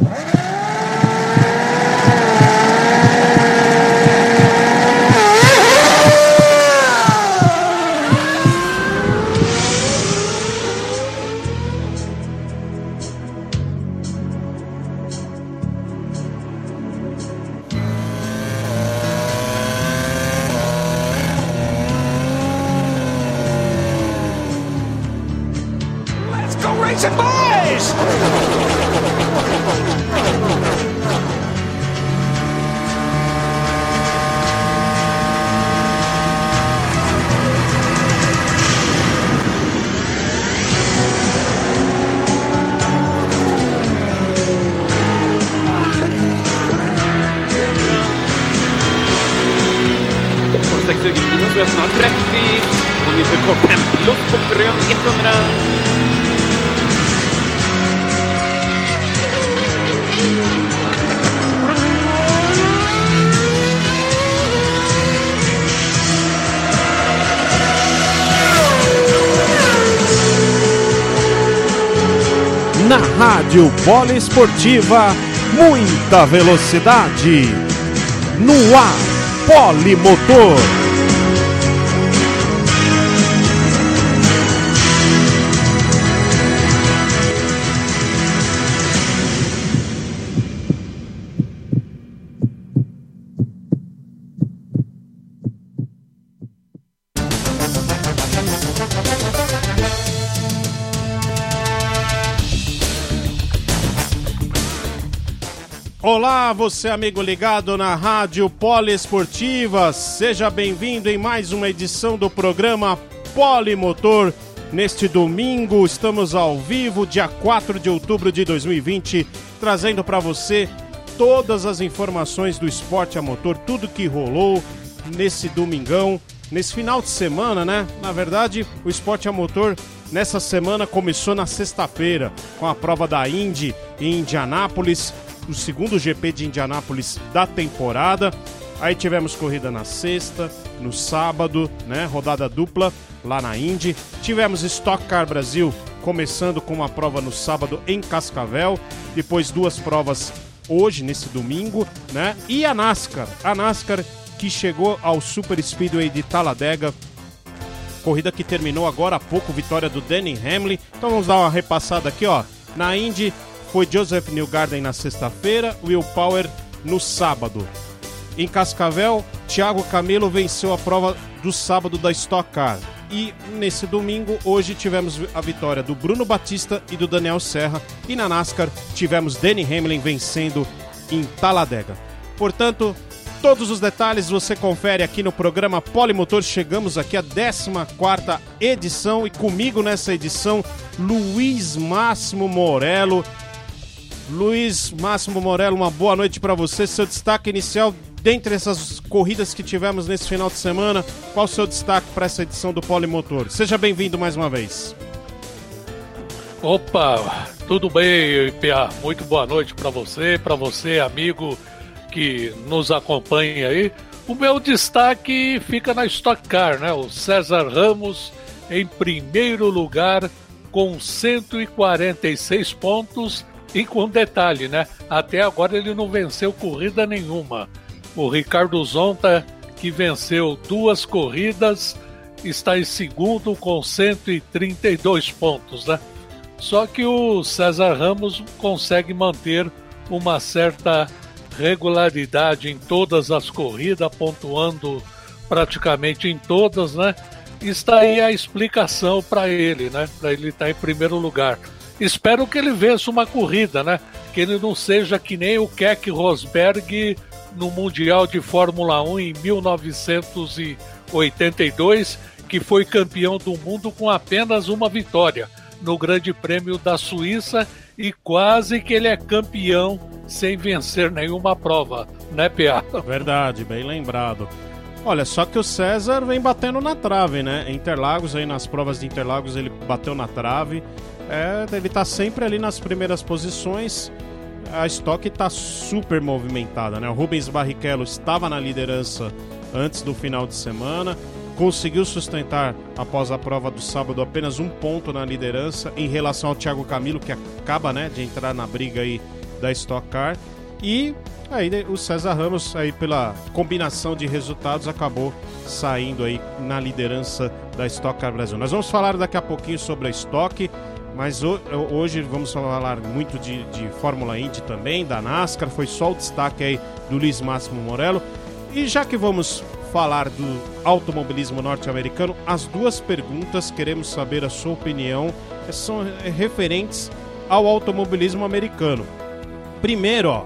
Right. Rádio Poliesportiva, muita velocidade. No ar, Polimotor. Olá, você amigo ligado na Rádio Poliesportiva, seja bem-vindo em mais uma edição do programa Polimotor. Neste domingo, estamos ao vivo, dia 4 de outubro de 2020, trazendo para você todas as informações do esporte a motor, tudo que rolou nesse domingão, nesse final de semana, né? Na verdade, o esporte a motor nessa semana começou na sexta-feira com a prova da Indy em Indianápolis o segundo GP de Indianápolis da temporada. Aí tivemos corrida na sexta, no sábado, né? Rodada dupla lá na Indy. Tivemos Stock Car Brasil começando com uma prova no sábado em Cascavel, depois duas provas hoje nesse domingo, né? E a NASCAR, a NASCAR que chegou ao Super Speedway de Talladega, corrida que terminou agora há pouco, vitória do Danny Hamlin. Então vamos dar uma repassada aqui, ó. Na Indy, foi Joseph Newgarden na sexta-feira, Will Power no sábado. Em Cascavel, Thiago Camelo venceu a prova do sábado da Stock Car. E nesse domingo, hoje tivemos a vitória do Bruno Batista e do Daniel Serra. E na NASCAR tivemos Danny Hamlin vencendo em Taladega. Portanto, todos os detalhes você confere aqui no programa Polimotor. Chegamos aqui à 14 edição e comigo nessa edição, Luiz Máximo Morello, Luiz Máximo Morello, uma boa noite para você. Seu destaque inicial dentre essas corridas que tivemos nesse final de semana, qual o seu destaque para essa edição do Polimotor? Seja bem-vindo mais uma vez. Opa, tudo bem, PA? Muito boa noite para você, para você, amigo que nos acompanha aí. O meu destaque fica na Stock Car, né? O César Ramos em primeiro lugar com 146 pontos e com detalhe, né? Até agora ele não venceu corrida nenhuma. O Ricardo Zonta, que venceu duas corridas, está em segundo com 132 pontos, né? Só que o César Ramos consegue manter uma certa regularidade em todas as corridas, pontuando praticamente em todas, né? Está aí a explicação para ele, né? Para ele estar em primeiro lugar. Espero que ele vença uma corrida, né? Que ele não seja que nem o Keck Rosberg no Mundial de Fórmula 1 em 1982, que foi campeão do mundo com apenas uma vitória no Grande Prêmio da Suíça e quase que ele é campeão sem vencer nenhuma prova, né, PA? Verdade, bem lembrado. Olha, só que o César vem batendo na trave, né? Interlagos aí nas provas de Interlagos ele bateu na trave. É, ele tá sempre ali nas primeiras posições. A estoque tá super movimentada, né? O Rubens Barrichello estava na liderança antes do final de semana, conseguiu sustentar após a prova do sábado apenas um ponto na liderança em relação ao Thiago Camilo, que acaba né, de entrar na briga aí da Stock Car. E aí o César Ramos, aí pela combinação de resultados, acabou saindo aí na liderança da Stock Car Brasil. Nós vamos falar daqui a pouquinho sobre a Stock, mas hoje vamos falar muito de, de Fórmula Indy também, da NASCAR, foi só o destaque aí do Luiz Máximo Morello. E já que vamos falar do automobilismo norte-americano, as duas perguntas queremos saber a sua opinião são referentes ao automobilismo americano. Primeiro, ó,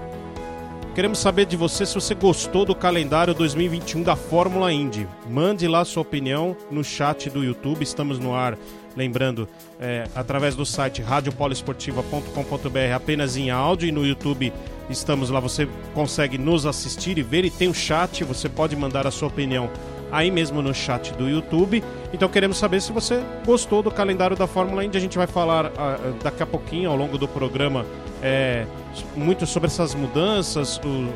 queremos saber de você se você gostou do calendário 2021 da Fórmula Indy. Mande lá sua opinião no chat do YouTube, estamos no ar Lembrando, é, através do site radiopoliesportiva.com.br apenas em áudio e no YouTube estamos lá, você consegue nos assistir e ver e tem o um chat, você pode mandar a sua opinião aí mesmo no chat do YouTube. Então queremos saber se você gostou do calendário da Fórmula Indy. A gente vai falar uh, daqui a pouquinho, ao longo do programa, é, muito sobre essas mudanças, o,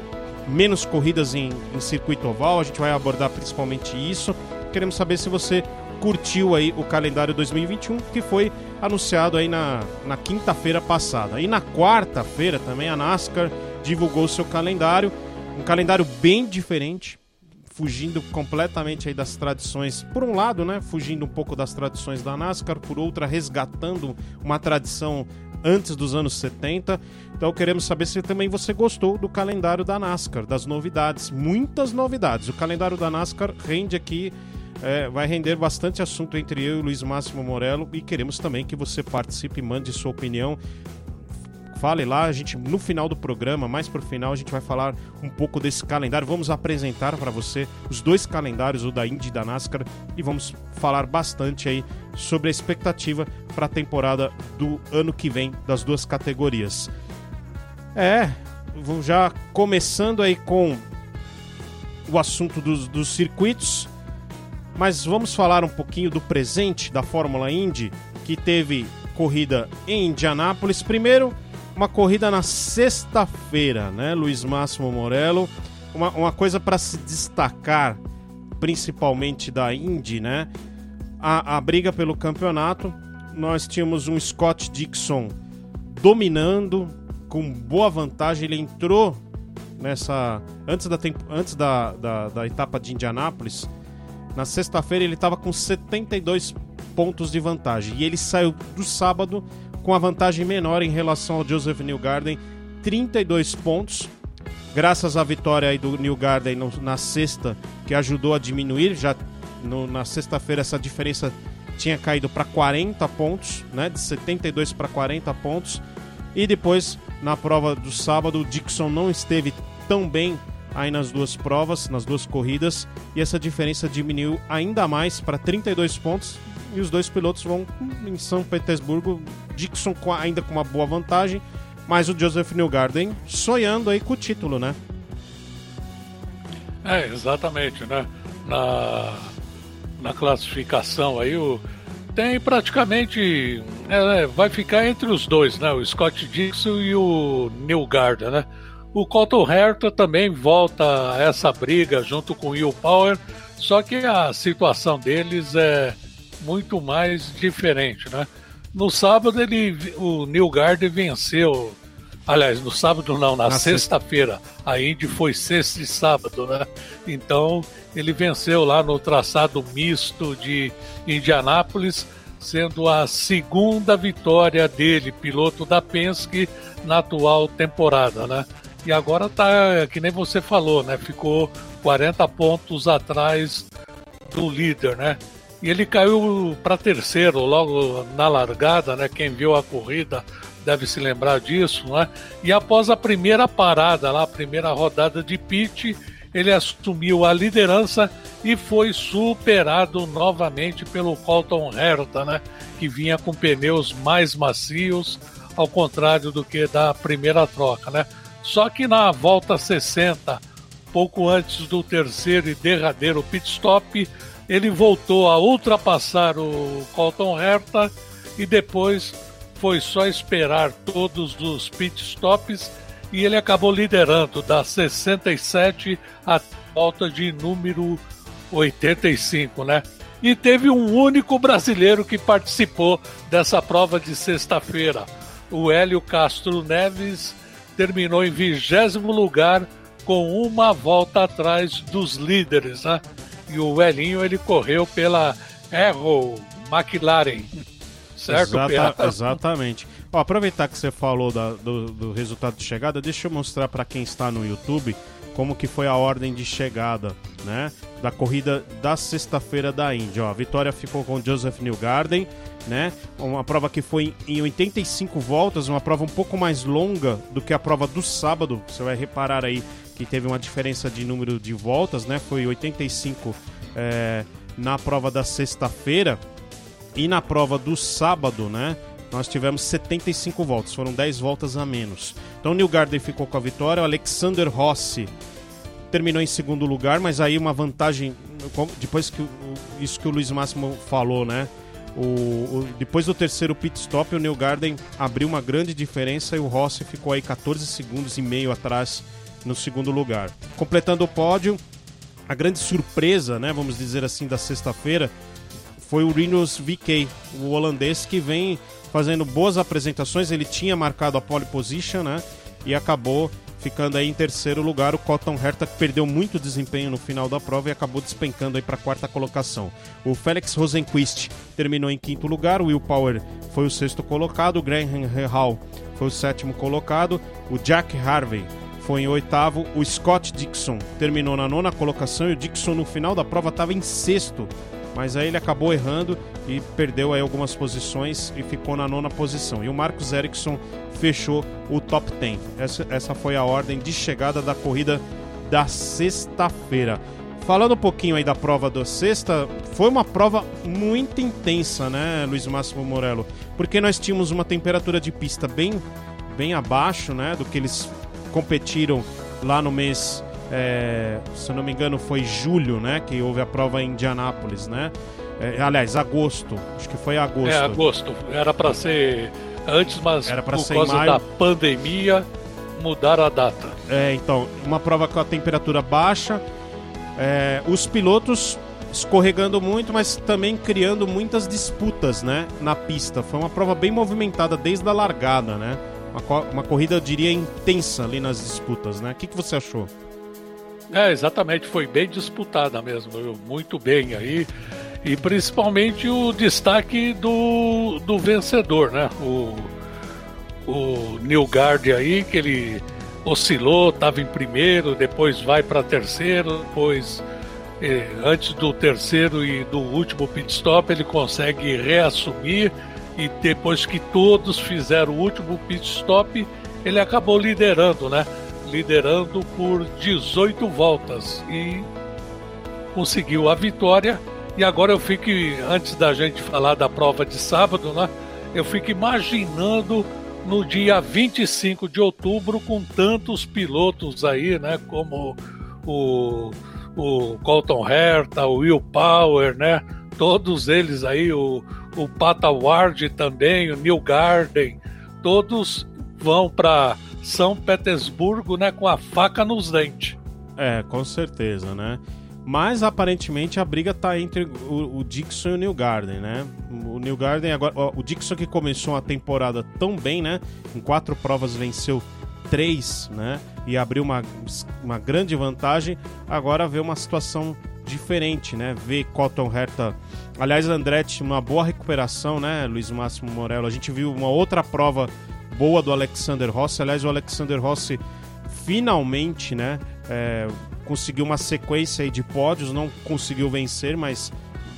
menos corridas em, em circuito oval. A gente vai abordar principalmente isso. Queremos saber se você curtiu aí o calendário 2021 que foi anunciado aí na, na quinta-feira passada. E na quarta-feira também a NASCAR divulgou seu calendário, um calendário bem diferente, fugindo completamente aí das tradições. Por um lado, né, fugindo um pouco das tradições da NASCAR, por outra resgatando uma tradição antes dos anos 70. Então queremos saber se também você gostou do calendário da NASCAR, das novidades, muitas novidades. O calendário da NASCAR rende aqui é, vai render bastante assunto entre eu e Luiz Máximo Morello e queremos também que você participe mande sua opinião. Fale lá, a gente no final do programa, mais pro final, a gente vai falar um pouco desse calendário. Vamos apresentar para você os dois calendários, o da Indy e da NASCAR, e vamos falar bastante aí sobre a expectativa para a temporada do ano que vem das duas categorias. É, já começando aí com o assunto dos, dos circuitos. Mas vamos falar um pouquinho do presente da Fórmula Indy, que teve corrida em Indianápolis. Primeiro, uma corrida na sexta-feira, né, Luiz Máximo Morello? Uma, uma coisa para se destacar, principalmente da Indy, né? A, a briga pelo campeonato. Nós tínhamos um Scott Dixon dominando, com boa vantagem. Ele entrou nessa. Antes da, antes da, da, da etapa de Indianápolis na sexta-feira ele estava com 72 pontos de vantagem. E ele saiu do sábado com a vantagem menor em relação ao Joseph Newgarden, 32 pontos, graças à vitória aí do Newgarden na sexta, que ajudou a diminuir, já no, na sexta-feira essa diferença tinha caído para 40 pontos, né, de 72 para 40 pontos, e depois na prova do sábado o Dixon não esteve tão bem aí nas duas provas, nas duas corridas, e essa diferença diminuiu ainda mais para 32 pontos. E os dois pilotos vão em São Petersburgo, Dixon ainda com uma boa vantagem, mas o Joseph Newgarden sonhando aí com o título, né? É, exatamente, né? Na, na classificação aí, o, tem praticamente. É, vai ficar entre os dois, né? O Scott Dixon e o Newgarden, né? O Colton Herta também volta a essa briga junto com o Will Power, só que a situação deles é muito mais diferente, né? No sábado ele, o Neil Gardner venceu, aliás, no sábado não, na, na sexta-feira. A Indy foi sexta e sábado, né? Então ele venceu lá no traçado misto de Indianápolis, sendo a segunda vitória dele, piloto da Penske, na atual temporada, né? E agora tá, que nem você falou, né? Ficou 40 pontos atrás do líder, né? E ele caiu para terceiro logo na largada, né? Quem viu a corrida deve se lembrar disso, né? E após a primeira parada lá, a primeira rodada de pit, ele assumiu a liderança e foi superado novamente pelo Colton Herta, né? Que vinha com pneus mais macios, ao contrário do que da primeira troca, né? Só que na volta 60, pouco antes do terceiro e derradeiro pit stop, ele voltou a ultrapassar o Colton Herta e depois foi só esperar todos os pit stops e ele acabou liderando da 67 à volta de número 85, né? E teve um único brasileiro que participou dessa prova de sexta-feira, o Hélio Castro Neves terminou em vigésimo lugar com uma volta atrás dos líderes, né? E o Elinho ele correu pela Arrow McLaren, certo? Exata, exatamente. Ó, aproveitar que você falou da, do, do resultado de chegada, deixa eu mostrar para quem está no YouTube como que foi a ordem de chegada, né? Da corrida da sexta-feira da Índia. Ó, a vitória ficou com Joseph Newgarden, né? Uma prova que foi em 85 voltas, uma prova um pouco mais longa do que a prova do sábado. Você vai reparar aí que teve uma diferença de número de voltas, né? Foi 85 é, na prova da sexta-feira e na prova do sábado, né? Nós tivemos 75 voltas, foram 10 voltas a menos. Então o Newgarden ficou com a vitória, o Alexander Rossi terminou em segundo lugar, mas aí uma vantagem, depois que isso que o Luiz Máximo falou, né? O, o, depois do terceiro pit stop, o New Garden abriu uma grande diferença e o Rossi ficou aí 14 segundos e meio atrás no segundo lugar. Completando o pódio, a grande surpresa, né, vamos dizer assim, da sexta-feira foi o Rinus VK, o holandês que vem fazendo boas apresentações. Ele tinha marcado a pole position, né, e acabou ficando aí em terceiro lugar o Cotton Herta, que perdeu muito desempenho no final da prova e acabou despencando aí para a quarta colocação. O Felix Rosenquist terminou em quinto lugar, o Will Power foi o sexto colocado, o Graham Hall foi o sétimo colocado, o Jack Harvey foi em oitavo, o Scott Dixon terminou na nona colocação e o Dixon no final da prova estava em sexto, mas aí ele acabou errando e perdeu aí algumas posições e ficou na nona posição. E o Marcos Ericsson fechou o top 10. Essa, essa foi a ordem de chegada da corrida da sexta-feira. Falando um pouquinho aí da prova da sexta, foi uma prova muito intensa, né, Luiz Máximo Morello? Porque nós tínhamos uma temperatura de pista bem, bem abaixo, né, do que eles competiram lá no mês, é, se eu não me engano, foi julho, né, que houve a prova em Indianápolis, né? É, aliás, agosto, acho que foi agosto. É, agosto. Era para ser antes, mas Era por causa da pandemia mudaram a data. É, então, uma prova com a temperatura baixa, é, os pilotos escorregando muito, mas também criando muitas disputas, né, na pista. Foi uma prova bem movimentada desde a largada, né? Uma, uma corrida, eu diria, intensa ali nas disputas, né? O que, que você achou? É, exatamente, foi bem disputada mesmo, muito bem aí e principalmente o destaque do, do vencedor, né? O, o Nilgard aí, que ele oscilou, estava em primeiro, depois vai para terceiro, depois eh, antes do terceiro e do último pit stop ele consegue reassumir e depois que todos fizeram o último pit stop ele acabou liderando, né? Liderando por 18 voltas e conseguiu a vitória e agora eu fico, antes da gente falar da prova de sábado, né? Eu fico imaginando no dia 25 de outubro com tantos pilotos aí, né? Como o, o Colton Herta, o Will Power, né? Todos eles aí, o, o Pata Ward também, o Neil Garden, todos vão para São Petersburgo, né? Com a faca nos dentes. É, com certeza, né? Mas aparentemente a briga tá entre o, o Dixon e o New Garden, né? O New Garden agora. Ó, o Dixon que começou a temporada tão bem, né? Em quatro provas venceu três, né? E abriu uma, uma grande vantagem. Agora vê uma situação diferente, né? Vê Cotton Herta. Aliás, Andretti, uma boa recuperação, né, Luiz Máximo Morello? A gente viu uma outra prova boa do Alexander Rossi. Aliás, o Alexander Rossi finalmente, né? É, conseguiu uma sequência de pódios, não conseguiu vencer, mas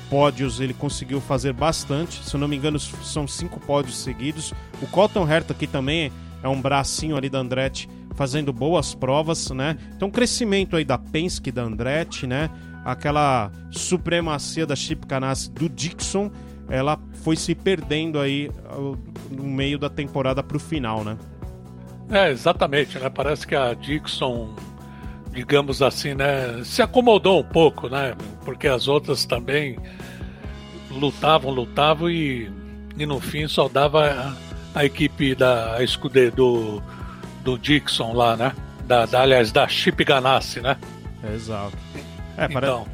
pódios ele conseguiu fazer bastante. Se eu não me engano, são cinco pódios seguidos. O Cotton Herta aqui também é um bracinho ali da Andretti fazendo boas provas, né? Então, crescimento aí da Penske da Andretti, né? Aquela supremacia da Chip Ganassi do Dixon, ela foi se perdendo aí no meio da temporada para o final, né? É, exatamente, né? Parece que a Dixon digamos assim, né, se acomodou um pouco, né? Porque as outras também lutavam, lutavam e, e no fim só dava a, a equipe da a escudeira do, do Dixon lá, né? Da, da, aliás, da Chip Ganassi, né? Exato. É, então,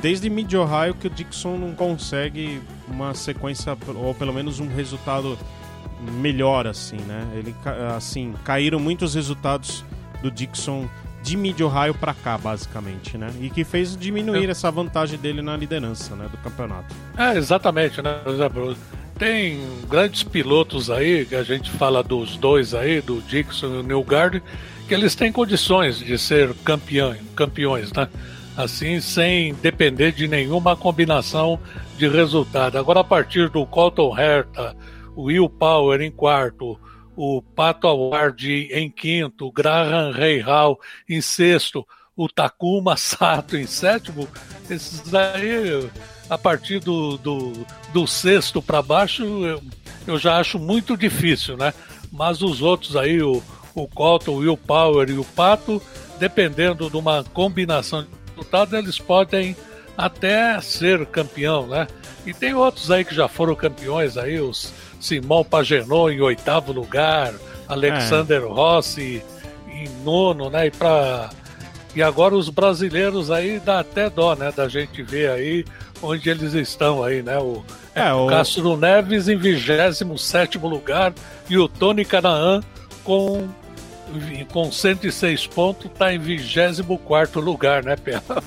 desde Mid-Ohio que o Dixon não consegue uma sequência, ou pelo menos um resultado melhor assim, né? Ele assim, caíram muitos resultados do Dixon de Mid-Ohio para cá, basicamente, né? E que fez diminuir é. essa vantagem dele na liderança, né, do campeonato. É, exatamente, né? Por exemplo, tem grandes pilotos aí, que a gente fala dos dois aí, do Dixon e o Newgard, que eles têm condições de ser campeão, campeões, né? Assim, sem depender de nenhuma combinação de resultado. Agora, a partir do Colton Herta, o Will Power em quarto, o Pato Award em quinto, Graham Hall em sexto, o Takuma Sato em sétimo, esses aí a partir do, do, do sexto para baixo, eu, eu, já acho muito difícil, né? Mas os outros aí, o, o Colton, o Will Power e o Pato, dependendo de uma combinação de resultados, eles podem até ser campeão, né? E tem outros aí que já foram campeões aí, os Simão Pagenot em oitavo lugar, Alexander é. Rossi em nono, né? E para e agora os brasileiros aí dá até dó, né? Da gente ver aí onde eles estão aí, né? O, é, o... Castro Neves em 27 lugar e o Tony Canaan com, com 106 pontos está em 24 lugar, né, Pela?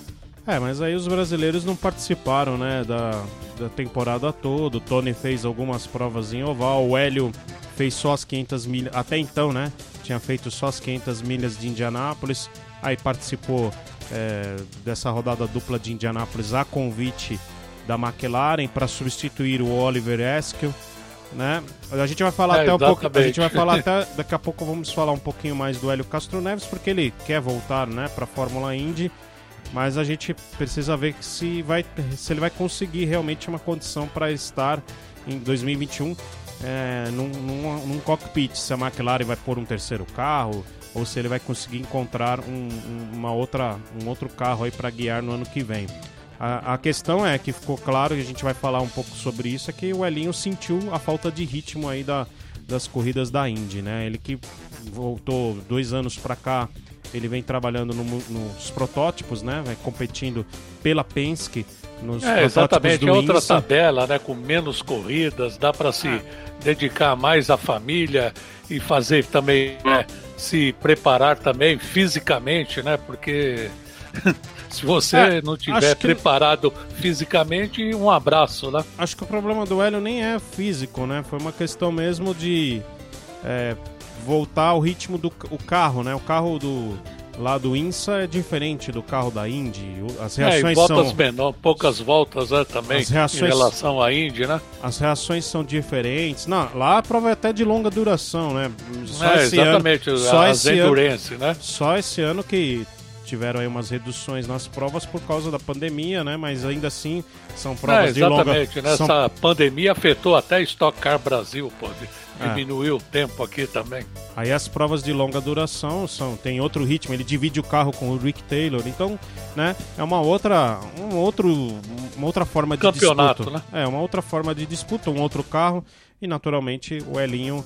É, mas aí os brasileiros não participaram, né, da, da temporada toda. O Tony fez algumas provas em oval, o Hélio fez só as 500 milhas, até então, né? Tinha feito só as 500 milhas de Indianápolis, aí participou é, dessa rodada dupla de Indianápolis a convite da McLaren para substituir o Oliver Eskel, né? A gente vai falar é, até um pouco, a gente vai falar até daqui a pouco vamos falar um pouquinho mais do Hélio Castro Neves porque ele quer voltar, né, para a Fórmula Indy, mas a gente precisa ver se vai se ele vai conseguir realmente uma condição para estar em 2021 é, num, num, num cockpit, se a McLaren vai pôr um terceiro carro, ou se ele vai conseguir encontrar um, uma outra, um outro carro aí para guiar no ano que vem. A, a, questão é que ficou claro, e a gente vai falar um pouco sobre isso, é que o Elinho sentiu a falta de ritmo aí da, das corridas da Indy, né? Ele que voltou dois anos para cá, ele vem trabalhando no, nos protótipos, né? Vai competindo pela Penske nos é, exatamente, é outra INSA. tabela, né? Com menos corridas, dá para se ah. dedicar mais à família e fazer também né, se preparar também fisicamente, né? Porque se você é, não tiver preparado fisicamente, um abraço, né? Acho que o problema do Hélio nem é físico, né? Foi uma questão mesmo de é, voltar ao ritmo do o carro, né? O carro do lá do INSA é diferente do carro da Indy. As reações é, e voltas são menor, poucas voltas né, também reações... em relação à Indy, né? As reações são diferentes. Não, lá a prova é até de longa duração, né? Só é, exatamente, ano, só as esse endurance, ano, né? Só esse ano que tiveram aí umas reduções nas provas por causa da pandemia, né? Mas ainda assim são provas é, de longa... Exatamente, né? São... Pandemia afetou até Stock Car Brasil, pô. É. Diminuiu é. o tempo aqui também. Aí as provas de longa duração são tem outro ritmo, ele divide o carro com o Rick Taylor, então, né, é uma outra um outro uma outra forma de Campeonato, disputa. né? É, uma outra forma de disputa, um outro carro e naturalmente o Elinho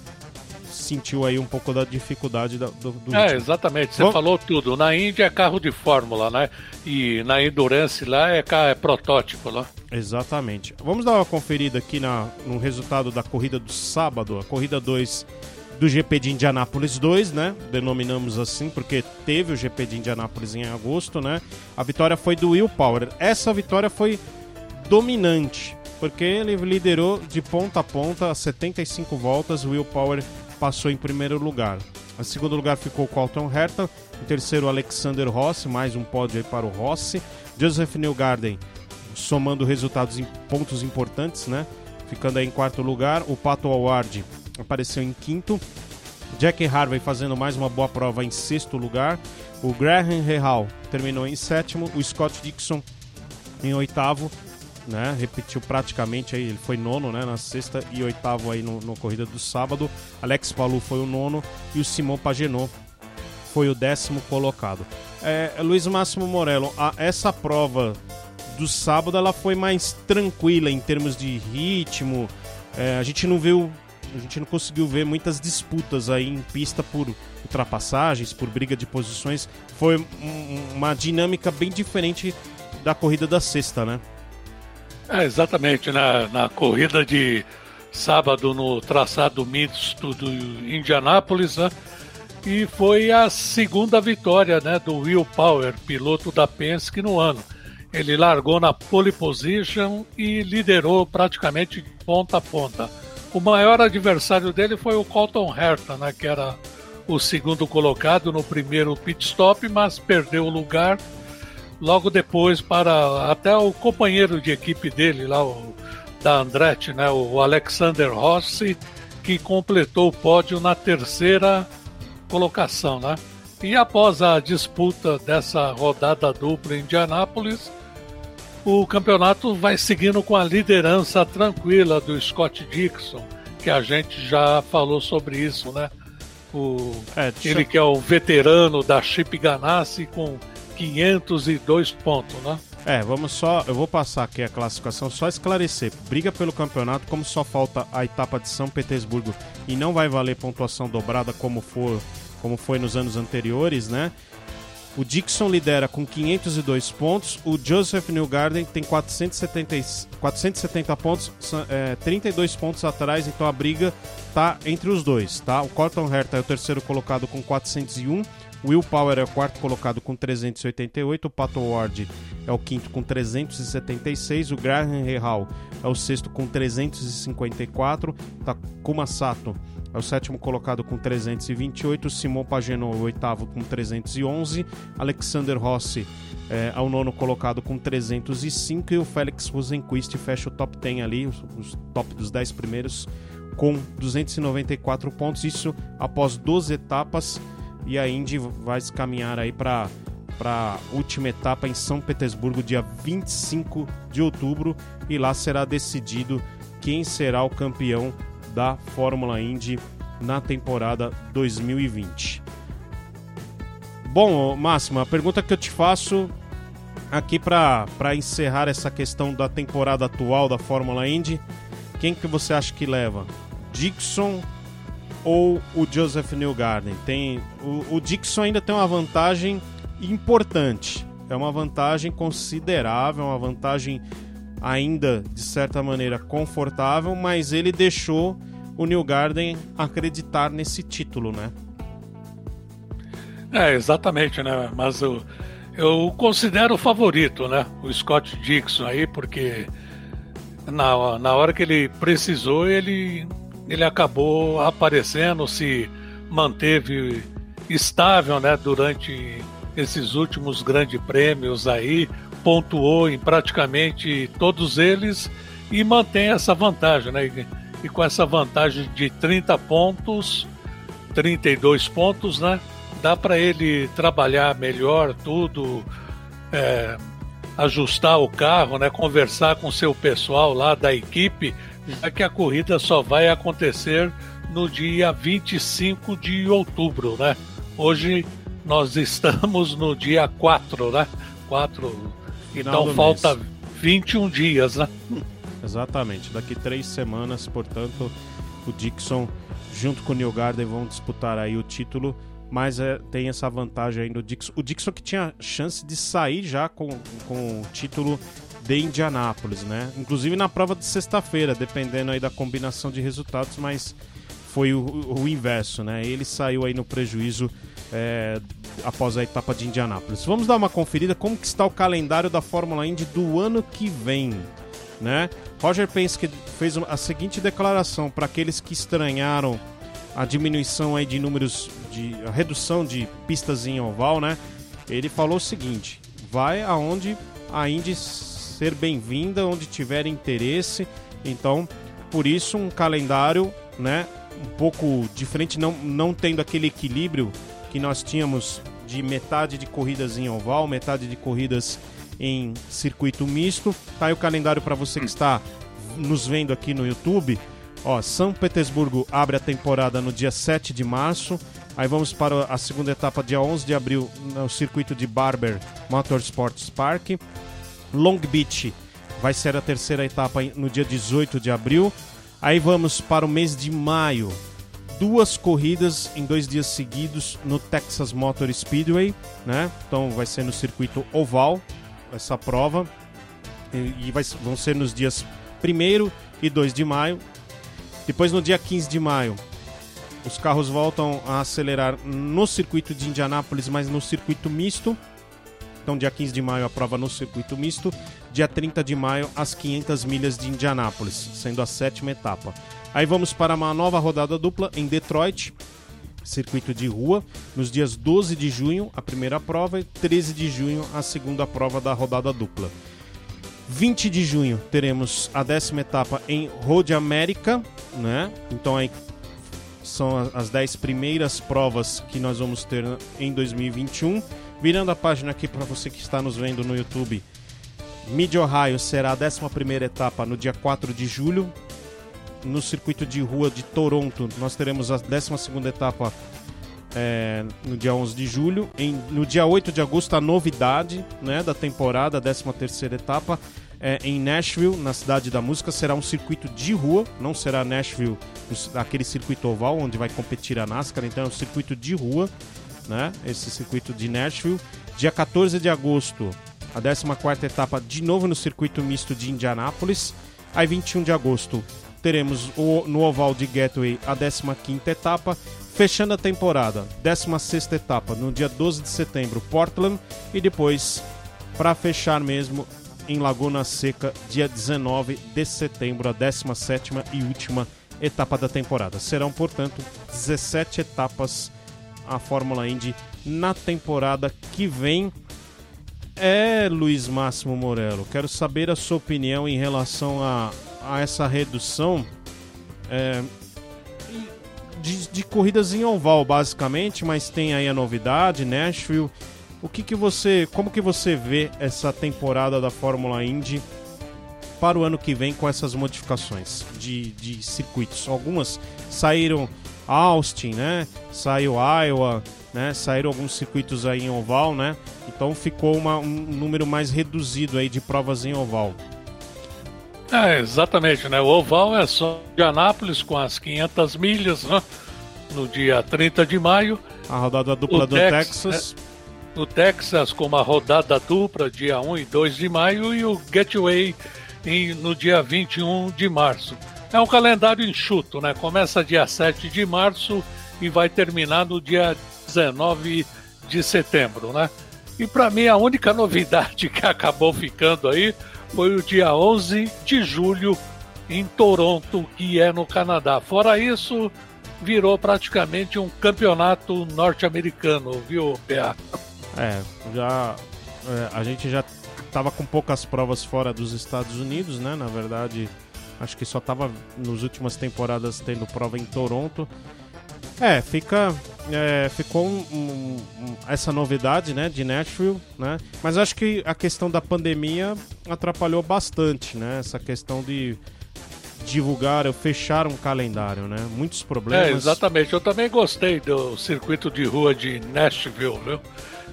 sentiu aí um pouco da dificuldade do, do É, exatamente, você Bom... falou tudo. Na Índia é carro de fórmula, né? E na Endurance lá é, é protótipo lá. Exatamente. Vamos dar uma conferida aqui na, no resultado da corrida do sábado, a corrida 2 do GP de Indianápolis 2, né? Denominamos assim porque teve o GP de Indianápolis em agosto, né? A vitória foi do Will Power. Essa vitória foi dominante, porque ele liderou de ponta a ponta a 75 voltas. O Will Power passou em primeiro lugar. Em segundo lugar ficou Colton Herta. Em terceiro, Alexander Rossi, mais um pódio aí para o Rossi. Joseph Newgarden somando resultados em pontos importantes, né? Ficando aí em quarto lugar. O Pato Award apareceu em quinto. Jack Harvey fazendo mais uma boa prova em sexto lugar. O Graham Hall terminou em sétimo. O Scott Dixon em oitavo né? Repetiu praticamente aí, ele foi nono, né? Na sexta e oitavo aí no, no corrida do sábado. Alex Palu foi o nono e o Simão Pagenot foi o décimo colocado. É, Luiz Máximo Morello, a, essa prova do sábado ela foi mais tranquila em termos de ritmo. É, a gente não viu, a gente não conseguiu ver muitas disputas aí em pista por ultrapassagens, por briga de posições. Foi um, uma dinâmica bem diferente da corrida da sexta, né? É, exatamente, na, na corrida de sábado no traçado misto do Indianápolis, né? E foi a segunda vitória né, do Will Power, piloto da Penske no ano. Ele largou na pole position e liderou praticamente ponta a ponta. O maior adversário dele foi o Colton Herta, né, que era o segundo colocado no primeiro pit stop, mas perdeu o lugar logo depois para até o companheiro de equipe dele lá, o, da Andretti, né, o Alexander Rossi, que completou o pódio na terceira colocação, né? E após a disputa dessa rodada dupla em Indianápolis, o campeonato vai seguindo com a liderança tranquila do Scott Dixon, que a gente já falou sobre isso, né? O, é. Ele que é o veterano da Chip Ganassi com 502 pontos, né? É, vamos só. Eu vou passar aqui a classificação, só esclarecer. Briga pelo campeonato, como só falta a etapa de São Petersburgo e não vai valer pontuação dobrada como como foi nos anos anteriores, né? O Dixon lidera com 502 pontos, o Joseph Newgarden tem 470, 470 pontos, é, 32 pontos atrás, então a briga tá entre os dois, tá? O Colton Herta é o terceiro colocado com 401, o Will Power é o quarto colocado com 388, o Pato Ward é o quinto com 376, o Graham Hall é o sexto com 354, Takuma Sato é o sétimo colocado com 328, Simon Pagenaud é o oitavo com 311, Alexander Rossi é, é, o nono colocado com 305 e o Félix Rosenquist fecha o top 10 ali, os, os top dos 10 primeiros com 294 pontos, isso após 12 etapas e a Indy vai se caminhar aí para para a última etapa em São Petersburgo, dia 25 de outubro, e lá será decidido quem será o campeão da Fórmula Indy na temporada 2020. Bom, Máximo, a pergunta que eu te faço aqui para encerrar essa questão da temporada atual da Fórmula Indy, quem que você acha que leva? Dixon ou o Joseph Newgarden? Tem o, o Dixon ainda tem uma vantagem importante. É uma vantagem considerável, uma vantagem ainda de certa maneira confortável, mas ele deixou o New Garden acreditar nesse título, né? É, exatamente, né? Mas eu, eu considero o favorito, né? O Scott Dixon aí, porque na, na hora que ele precisou, ele, ele acabou aparecendo, se manteve estável, né? Durante esses últimos grandes prêmios aí, pontuou em praticamente todos eles e mantém essa vantagem, né? E, e com essa vantagem de 30 pontos, 32 pontos, né? Dá para ele trabalhar melhor tudo, é, ajustar o carro, né? Conversar com seu pessoal lá da equipe, já que a corrida só vai acontecer no dia 25 de outubro, né? Hoje nós estamos no dia 4, né? 4 então falta mês. 21 dias, né? Exatamente. Daqui três semanas, portanto, o Dixon junto com o Neil Garden vão disputar aí o título. Mas é, tem essa vantagem ainda do Dixon. O Dixon que tinha chance de sair já com, com o título de Indianápolis, né? Inclusive na prova de sexta-feira, dependendo aí da combinação de resultados, mas foi o, o, inverso, né? Ele saiu aí no prejuízo é, após a etapa de Indianápolis. Vamos dar uma conferida como que está o calendário da Fórmula Indy do ano que vem, né? Roger Penske fez a seguinte declaração para aqueles que estranharam a diminuição aí de números de a redução de pistas em oval, né? Ele falou o seguinte: vai aonde a Indy ser bem-vinda, onde tiver interesse. Então, por isso um calendário, né, um pouco diferente, não, não tendo aquele equilíbrio que nós tínhamos de metade de corridas em oval, metade de corridas em circuito misto. Tá aí o calendário para você que está nos vendo aqui no YouTube. Ó, São Petersburgo abre a temporada no dia 7 de março. Aí vamos para a segunda etapa, dia 11 de abril, no circuito de Barber Motorsports Park. Long Beach vai ser a terceira etapa no dia 18 de abril. Aí vamos para o mês de maio, duas corridas em dois dias seguidos no Texas Motor Speedway, né? Então vai ser no circuito oval essa prova e vai, vão ser nos dias 1 e 2 de maio. Depois, no dia 15 de maio, os carros voltam a acelerar no circuito de Indianápolis, mas no circuito misto. Então, dia 15 de maio, a prova no circuito misto. Dia 30 de maio, as 500 milhas de Indianápolis, sendo a sétima etapa. Aí vamos para uma nova rodada dupla em Detroit, circuito de rua, nos dias 12 de junho, a primeira prova, e 13 de junho, a segunda prova da rodada dupla. 20 de junho teremos a décima etapa em Road America, né? Então aí são as 10 primeiras provas que nós vamos ter em 2021. Virando a página aqui para você que está nos vendo no YouTube, Mid Ohio será a 11 etapa no dia 4 de julho. No circuito de rua de Toronto, nós teremos a 12 etapa é, no dia 11 de julho. Em, no dia 8 de agosto, a novidade né, da temporada, a 13 etapa, é, em Nashville, na Cidade da Música. Será um circuito de rua, não será Nashville, aquele circuito oval onde vai competir a NASCAR, então é um circuito de rua, né, esse circuito de Nashville. Dia 14 de agosto, a 14 etapa de novo no circuito misto de Indianápolis. Aí 21 de agosto teremos o, no oval de Gateway a 15 etapa Fechando a temporada, 16 etapa no dia 12 de setembro, Portland. E depois, para fechar mesmo, em Laguna Seca, dia 19 de setembro, a 17 e última etapa da temporada. Serão, portanto, 17 etapas a Fórmula Indy na temporada que vem. É, Luiz Máximo Morello, quero saber a sua opinião em relação a, a essa redução. É, de, de, corridas em oval, basicamente, mas tem aí a novidade, Nashville. O que, que você. Como que você vê essa temporada da Fórmula Indy para o ano que vem com essas modificações de, de circuitos? Algumas saíram Austin, né? Saiu Iowa, né? Saíram alguns circuitos aí em oval, né? Então ficou uma, um número mais reduzido aí de provas em oval. É, exatamente, né? O oval é só de Anápolis com as 500 milhas, né? No dia 30 de maio. A rodada dupla o do Tex, Texas. É, no Texas com uma rodada dupla dia 1 e 2 de maio e o Gateway em, no dia 21 de março. É um calendário enxuto, né? Começa dia 7 de março e vai terminar no dia 19 de setembro, né? E para mim a única novidade que acabou ficando aí foi o dia 11 de julho em Toronto, que é no Canadá. Fora isso, virou praticamente um campeonato norte-americano, viu, PA? É, já é, a gente já estava com poucas provas fora dos Estados Unidos, né? Na verdade, acho que só estava nas últimas temporadas tendo prova em Toronto. É, fica é, ficou um, um, essa novidade, né, de Nashville, né? Mas acho que a questão da pandemia atrapalhou bastante, né? Essa questão de divulgar, fechar um calendário, né? Muitos problemas. É, exatamente. Eu também gostei do circuito de rua de Nashville, viu?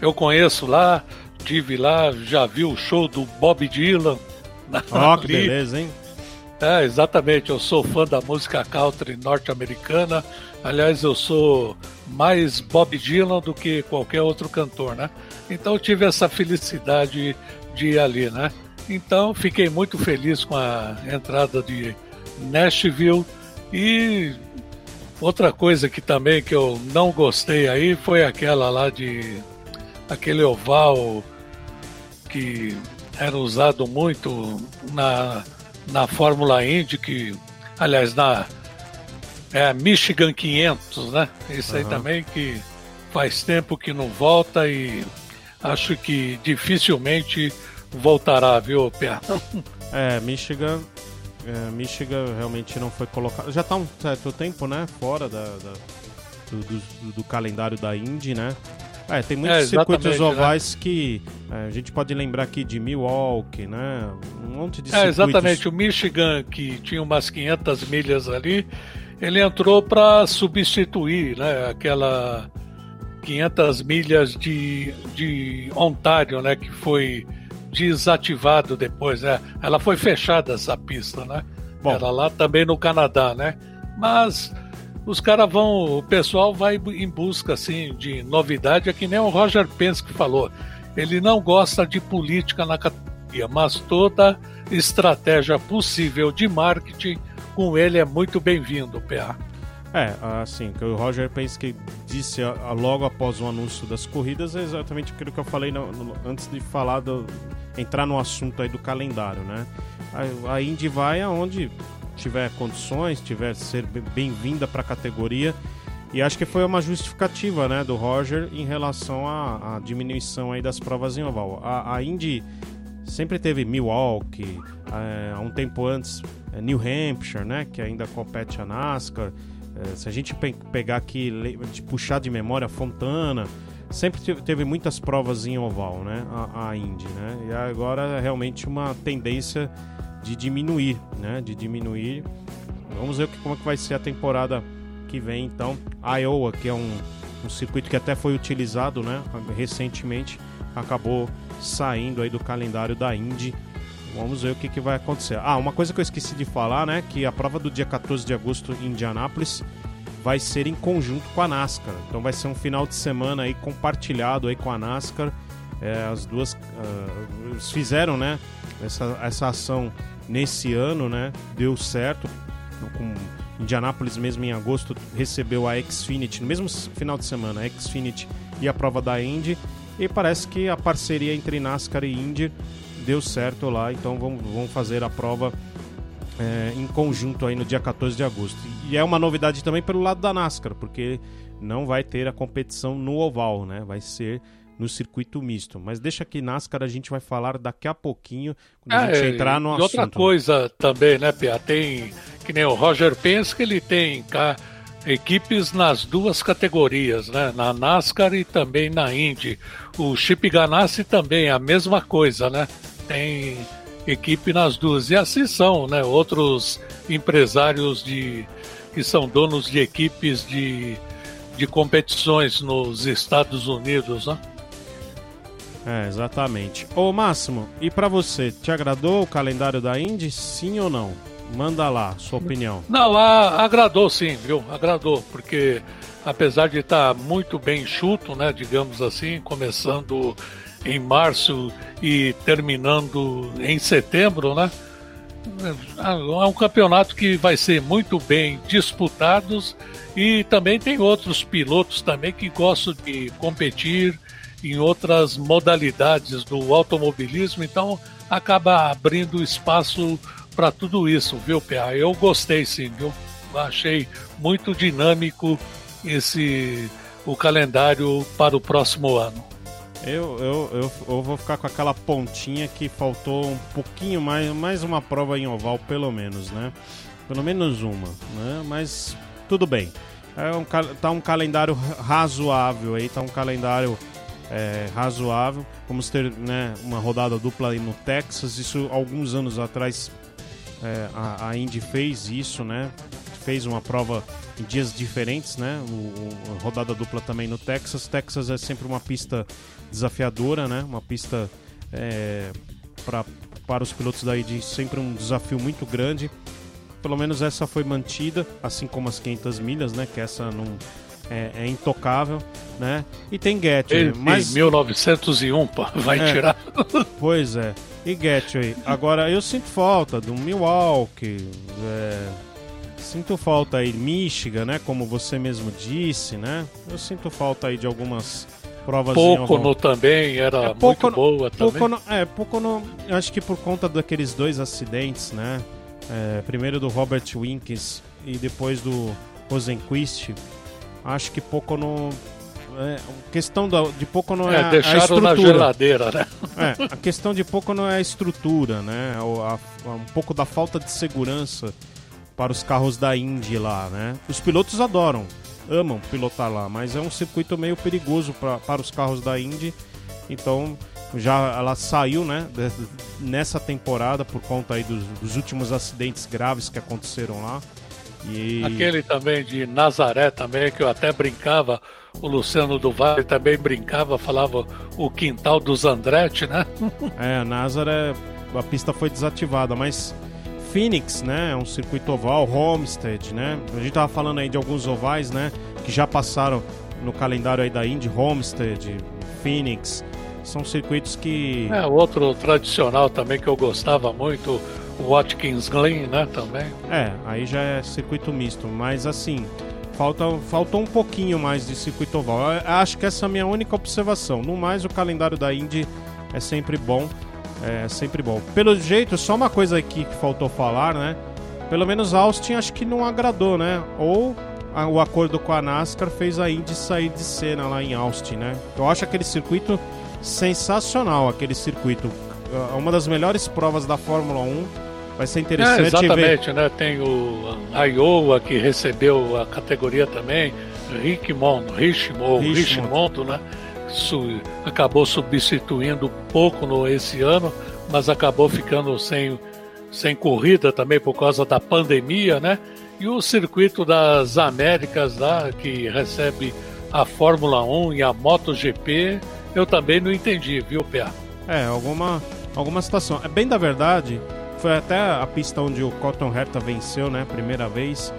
Eu conheço lá, tive lá, já vi o show do Bob Dylan. Ó, oh, que beleza, hein? É, exatamente. Eu sou fã da música country norte-americana. Aliás, eu sou mais Bob Dylan do que qualquer outro cantor, né? Então tive essa felicidade de ir ali, né? Então fiquei muito feliz com a entrada de Nashville e outra coisa que também que eu não gostei aí foi aquela lá de aquele oval que era usado muito na, na Fórmula Indy que aliás na é Michigan 500, né? Isso aí também que faz tempo que não volta e acho que dificilmente voltará, viu, Pia? É, Michigan, é, Michigan realmente não foi colocado. Já está um certo tempo, né? Fora da, da do, do, do, calendário da Indy, né? É, tem muitos é, circuitos né? ovais né? que é, a gente pode lembrar aqui de Milwaukee, né? Um monte de é, circuitos. É, exatamente. O Michigan, que tinha umas 500 milhas ali, ele entrou para substituir né, aquela 500 milhas de, de Ontário, né, que foi desativado depois, né? Ela foi fechada essa pista, né? Bom. Era lá também no Canadá, né? Mas os caras vão, o pessoal vai em busca assim de novidade, é que nem o Roger Penske falou. Ele não gosta de política na categoria, mas toda estratégia possível de marketing com ele é muito bem-vindo, PA. É, assim, que o Roger Penske disse logo após o anúncio das corridas é exatamente aquilo que eu falei no, no, antes de falar do entrar no assunto aí do calendário, né? A, a Indy vai aonde tiver condições, tiver ser bem-vinda para a categoria. E acho que foi uma justificativa, né, do Roger em relação à, à diminuição aí das provas em oval. A, a Indy sempre teve Milwaukee, é, há um tempo antes é, New Hampshire, né, que ainda compete a NASCAR. É, se a gente pe pegar aqui, de puxar de memória Fontana, sempre teve muitas provas em oval, né, a, a Indy, né, e agora é realmente uma tendência de diminuir, né, de diminuir. Vamos ver como é que vai ser a temporada que vem, então. Iowa, que é um, um circuito que até foi utilizado, né, recentemente, acabou saindo aí do calendário da Indy Vamos ver o que, que vai acontecer. Ah, uma coisa que eu esqueci de falar, né? Que a prova do dia 14 de agosto em Indianápolis vai ser em conjunto com a NASCAR. Então vai ser um final de semana aí compartilhado aí com a NASCAR. É, as duas uh, fizeram, né? Essa, essa ação nesse ano, né? Deu certo. Com Indianápolis mesmo em agosto recebeu a Xfinity no mesmo final de semana, a Xfinity e a prova da Indy. E parece que a parceria entre NASCAR e Indy deu certo lá, então vamos, vamos fazer a prova é, em conjunto aí no dia 14 de agosto. E é uma novidade também pelo lado da NASCAR, porque não vai ter a competição no oval, né? Vai ser no circuito misto. Mas deixa que NASCAR a gente vai falar daqui a pouquinho, quando a gente é, entrar no e assunto. outra coisa também, né, Pia? Tem, que nem o Roger Penske, ele tem cá equipes nas duas categorias, né? Na NASCAR e também na Indy. O Chip Ganassi também, a mesma coisa, né? tem equipe nas duas. E assim são, né? Outros empresários de, que são donos de equipes de, de competições nos Estados Unidos, né? É, exatamente. Ô Máximo, e para você, te agradou o calendário da Indy? Sim ou não? Manda lá, sua opinião. Não, a, agradou sim, viu? Agradou, porque apesar de estar tá muito bem chuto, né, digamos assim, começando em março e terminando em setembro, né? É um campeonato que vai ser muito bem disputado e também tem outros pilotos também que gostam de competir em outras modalidades do automobilismo, então acaba abrindo espaço para tudo isso, viu, PA? Eu gostei sim, viu? Achei muito dinâmico esse o calendário para o próximo ano. Eu, eu, eu, eu, vou ficar com aquela pontinha que faltou um pouquinho mais, mais uma prova em oval, pelo menos, né? Pelo menos uma, né? Mas tudo bem. É um, tá um calendário razoável aí, tá um calendário é, razoável. Vamos ter né, uma rodada dupla aí no Texas. Isso alguns anos atrás é, a, a Indy fez isso, né? Fez uma prova em dias diferentes, né? O, o, rodada dupla também no Texas. Texas é sempre uma pista desafiadora, né? Uma pista é, para os pilotos daí de sempre um desafio muito grande. Pelo menos essa foi mantida, assim como as 500 milhas, né? Que essa não é, é intocável, né? E tem Gateway, mas 1901, pá, vai é, tirar. pois é. E Gateway. Agora eu sinto falta do Milwaukee, é, sinto falta aí Michigan, né? Como você mesmo disse, né? Eu sinto falta aí de algumas provas no também era é, muito boa também. é, Pocono, acho que por conta daqueles dois acidentes, né? É, primeiro do Robert Winkes e depois do Rosenquist, acho que Pocono é, a questão da, de Pocono é, é deixaram a estrutura. na geladeira, né? É, a questão de Pocono é a estrutura, né? A, a, um pouco da falta de segurança para os carros da Indy lá, né? Os pilotos adoram, amam pilotar lá, mas é um circuito meio perigoso pra, para os carros da Indy. Então já ela saiu, né, nessa temporada por conta aí dos, dos últimos acidentes graves que aconteceram lá. E... Aquele também de Nazaré também, que eu até brincava, o Luciano do Vale também brincava, falava o quintal dos Andretti, né? é, Nazaré, a pista foi desativada, mas Phoenix, né? É um circuito oval, Homestead, né? A gente tava falando aí de alguns ovais, né? Que já passaram no calendário aí da Indy, Homestead, Phoenix. São circuitos que. É, outro tradicional também que eu gostava muito, Watkins Glen, né, também. É, aí já é circuito misto, mas assim, falta, faltou um pouquinho mais de circuito oval. Eu acho que essa é a minha única observação. No mais, o calendário da Indy é sempre bom, é sempre bom. Pelo jeito, só uma coisa aqui que faltou falar, né? Pelo menos Austin acho que não agradou, né? Ou a, o acordo com a NASCAR fez a Indy sair de cena lá em Austin, né? Eu acho aquele circuito sensacional, aquele circuito. É uma das melhores provas da Fórmula 1. Vai ser interessante é, exatamente, ver. né? Tem o Iowa que recebeu a categoria também, Richmond, Richmond, Richmond, né? Su acabou substituindo pouco no esse ano, mas acabou ficando sem sem corrida também por causa da pandemia, né? E o circuito das Américas lá, que recebe a Fórmula 1 e a MotoGP, eu também não entendi, viu, Pia? É, alguma, alguma situação. É bem da verdade, foi até a pista onde o Cotton Herta venceu, né? Primeira vez.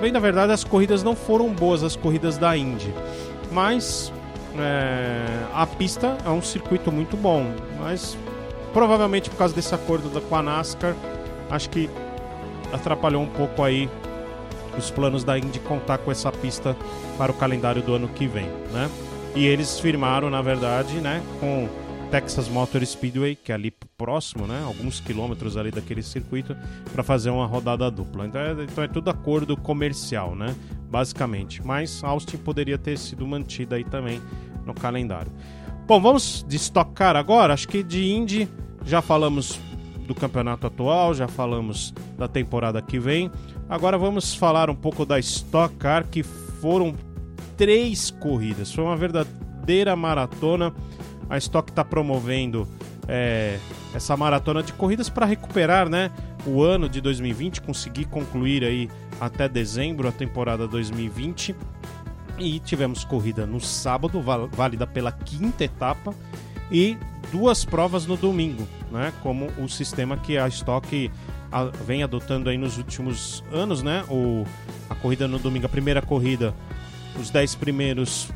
Bem da verdade, as corridas não foram boas, as corridas da Indy. Mas é, a pista é um circuito muito bom. Mas provavelmente por causa desse acordo da, com a NASCAR, acho que atrapalhou um pouco aí os planos da Indy contar com essa pista para o calendário do ano que vem, né? E eles firmaram, na verdade, né, com Texas Motor Speedway, que é ali próximo, né, alguns quilômetros ali daquele circuito, para fazer uma rodada dupla. Então é, então é tudo acordo comercial, né, basicamente. Mas Austin poderia ter sido mantida aí também no calendário. Bom, vamos de Stock Car agora. Acho que de Indy já falamos do campeonato atual, já falamos da temporada que vem. Agora vamos falar um pouco da Stock Car, que foram três corridas. Foi uma verdadeira maratona. A Stock está promovendo é, essa maratona de corridas para recuperar né, o ano de 2020, conseguir concluir aí até dezembro a temporada 2020 e tivemos corrida no sábado, válida pela quinta etapa, e duas provas no domingo, né? Como o sistema que a Stock vem adotando aí nos últimos anos, né? O, a corrida no domingo, a primeira corrida, os 10 primeiros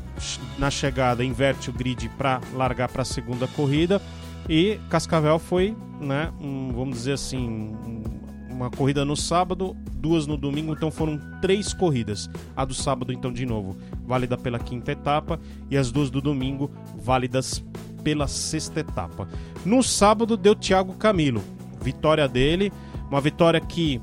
na chegada inverte o grid para largar para a segunda corrida e Cascavel foi, né? Um, vamos dizer assim, um, uma corrida no sábado, duas no domingo, então foram três corridas. A do sábado, então, de novo, válida pela quinta etapa, e as duas do domingo, válidas pela sexta etapa. No sábado, deu Thiago Camilo, vitória dele, uma vitória que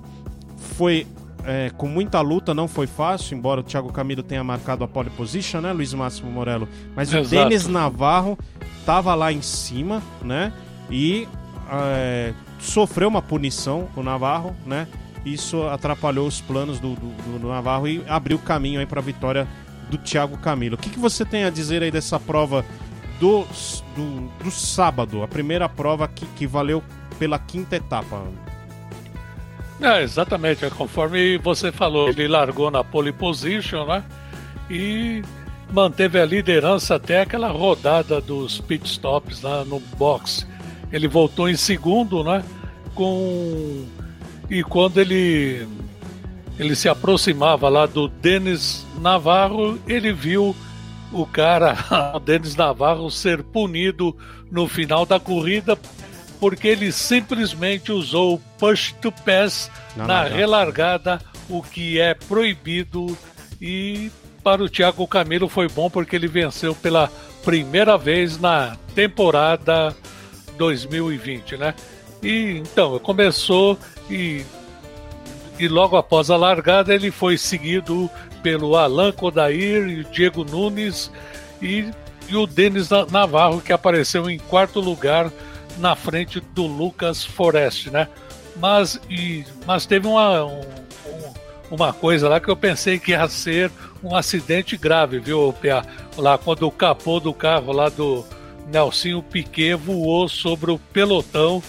foi é, com muita luta, não foi fácil, embora o Thiago Camilo tenha marcado a pole position, né, Luiz Máximo Morello? Mas Exato. o Denis Navarro estava lá em cima, né? E é, sofreu uma punição, o Navarro, né? Isso atrapalhou os planos do, do, do Navarro e abriu caminho aí para a vitória do Thiago Camilo. O que, que você tem a dizer aí dessa prova do, do, do sábado, a primeira prova que, que valeu pela quinta etapa? É, exatamente, é conforme você falou, ele largou na pole position, né? E manteve a liderança até aquela rodada dos pit stops lá no box ele voltou em segundo, né? Com e quando ele ele se aproximava lá do Denis Navarro, ele viu o cara, o Denis Navarro, ser punido no final da corrida porque ele simplesmente usou o push to pass não, na não, não. relargada, o que é proibido. E para o Thiago Camilo foi bom porque ele venceu pela primeira vez na temporada 2020, né? E então, começou e, e logo após a largada ele foi seguido pelo Alan Kodair e o Diego Nunes e, e o Denis Navarro, que apareceu em quarto lugar na frente do Lucas Forest, né? Mas, e, mas teve uma, um, uma coisa lá que eu pensei que ia ser um acidente grave, viu, Pia? Lá quando o capô do carro lá do, Nelsinho Piquet voou sobre o pelotão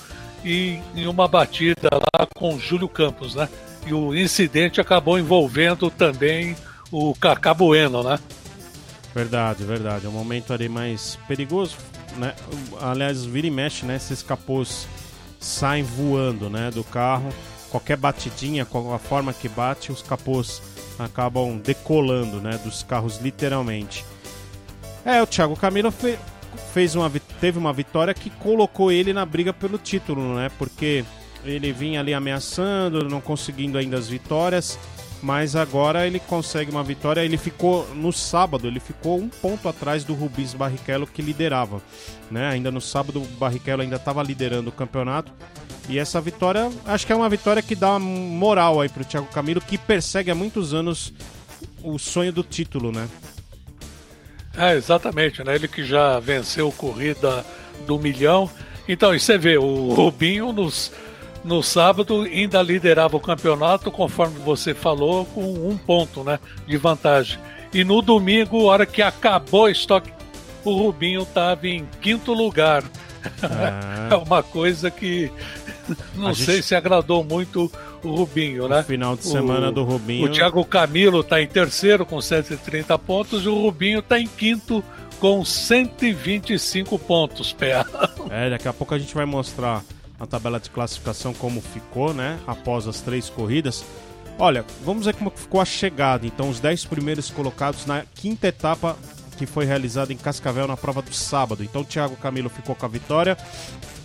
e em uma batida lá com Júlio Campos, né? E o incidente acabou envolvendo também o Cacá Bueno, né? Verdade, verdade. É um momento ali mais perigoso, né? Aliás, vira e mexe, né? Esses capôs saem voando, né? Do carro. Qualquer batidinha, a forma que bate, os capôs acabam decolando, né? Dos carros, literalmente. É, o Thiago Camilo fez uma, teve uma vitória que colocou ele na briga pelo título, né? Porque ele vinha ali ameaçando, não conseguindo ainda as vitórias, mas agora ele consegue uma vitória. Ele ficou no sábado, ele ficou um ponto atrás do Rubens Barrichello que liderava, né? Ainda no sábado o Barrichello ainda estava liderando o campeonato. E essa vitória, acho que é uma vitória que dá moral aí pro Thiago Camilo, que persegue há muitos anos o sonho do título, né? É, exatamente, né? Ele que já venceu corrida do milhão. Então, e você vê, o Rubinho nos, no sábado ainda liderava o campeonato, conforme você falou, com um ponto né, de vantagem. E no domingo, hora que acabou o estoque, o Rubinho estava em quinto lugar. É. é uma coisa que não a sei gente... se agradou muito o Rubinho, né? O final de semana o, do Rubinho. O Thiago Camilo está em terceiro com 130 pontos e o Rubinho está em quinto com 125 pontos, PA. É, daqui a pouco a gente vai mostrar a tabela de classificação como ficou, né? Após as três corridas. Olha, vamos ver como ficou a chegada. Então, os 10 primeiros colocados na quinta etapa que foi realizada em Cascavel na prova do sábado. Então, Thiago Camilo ficou com a vitória,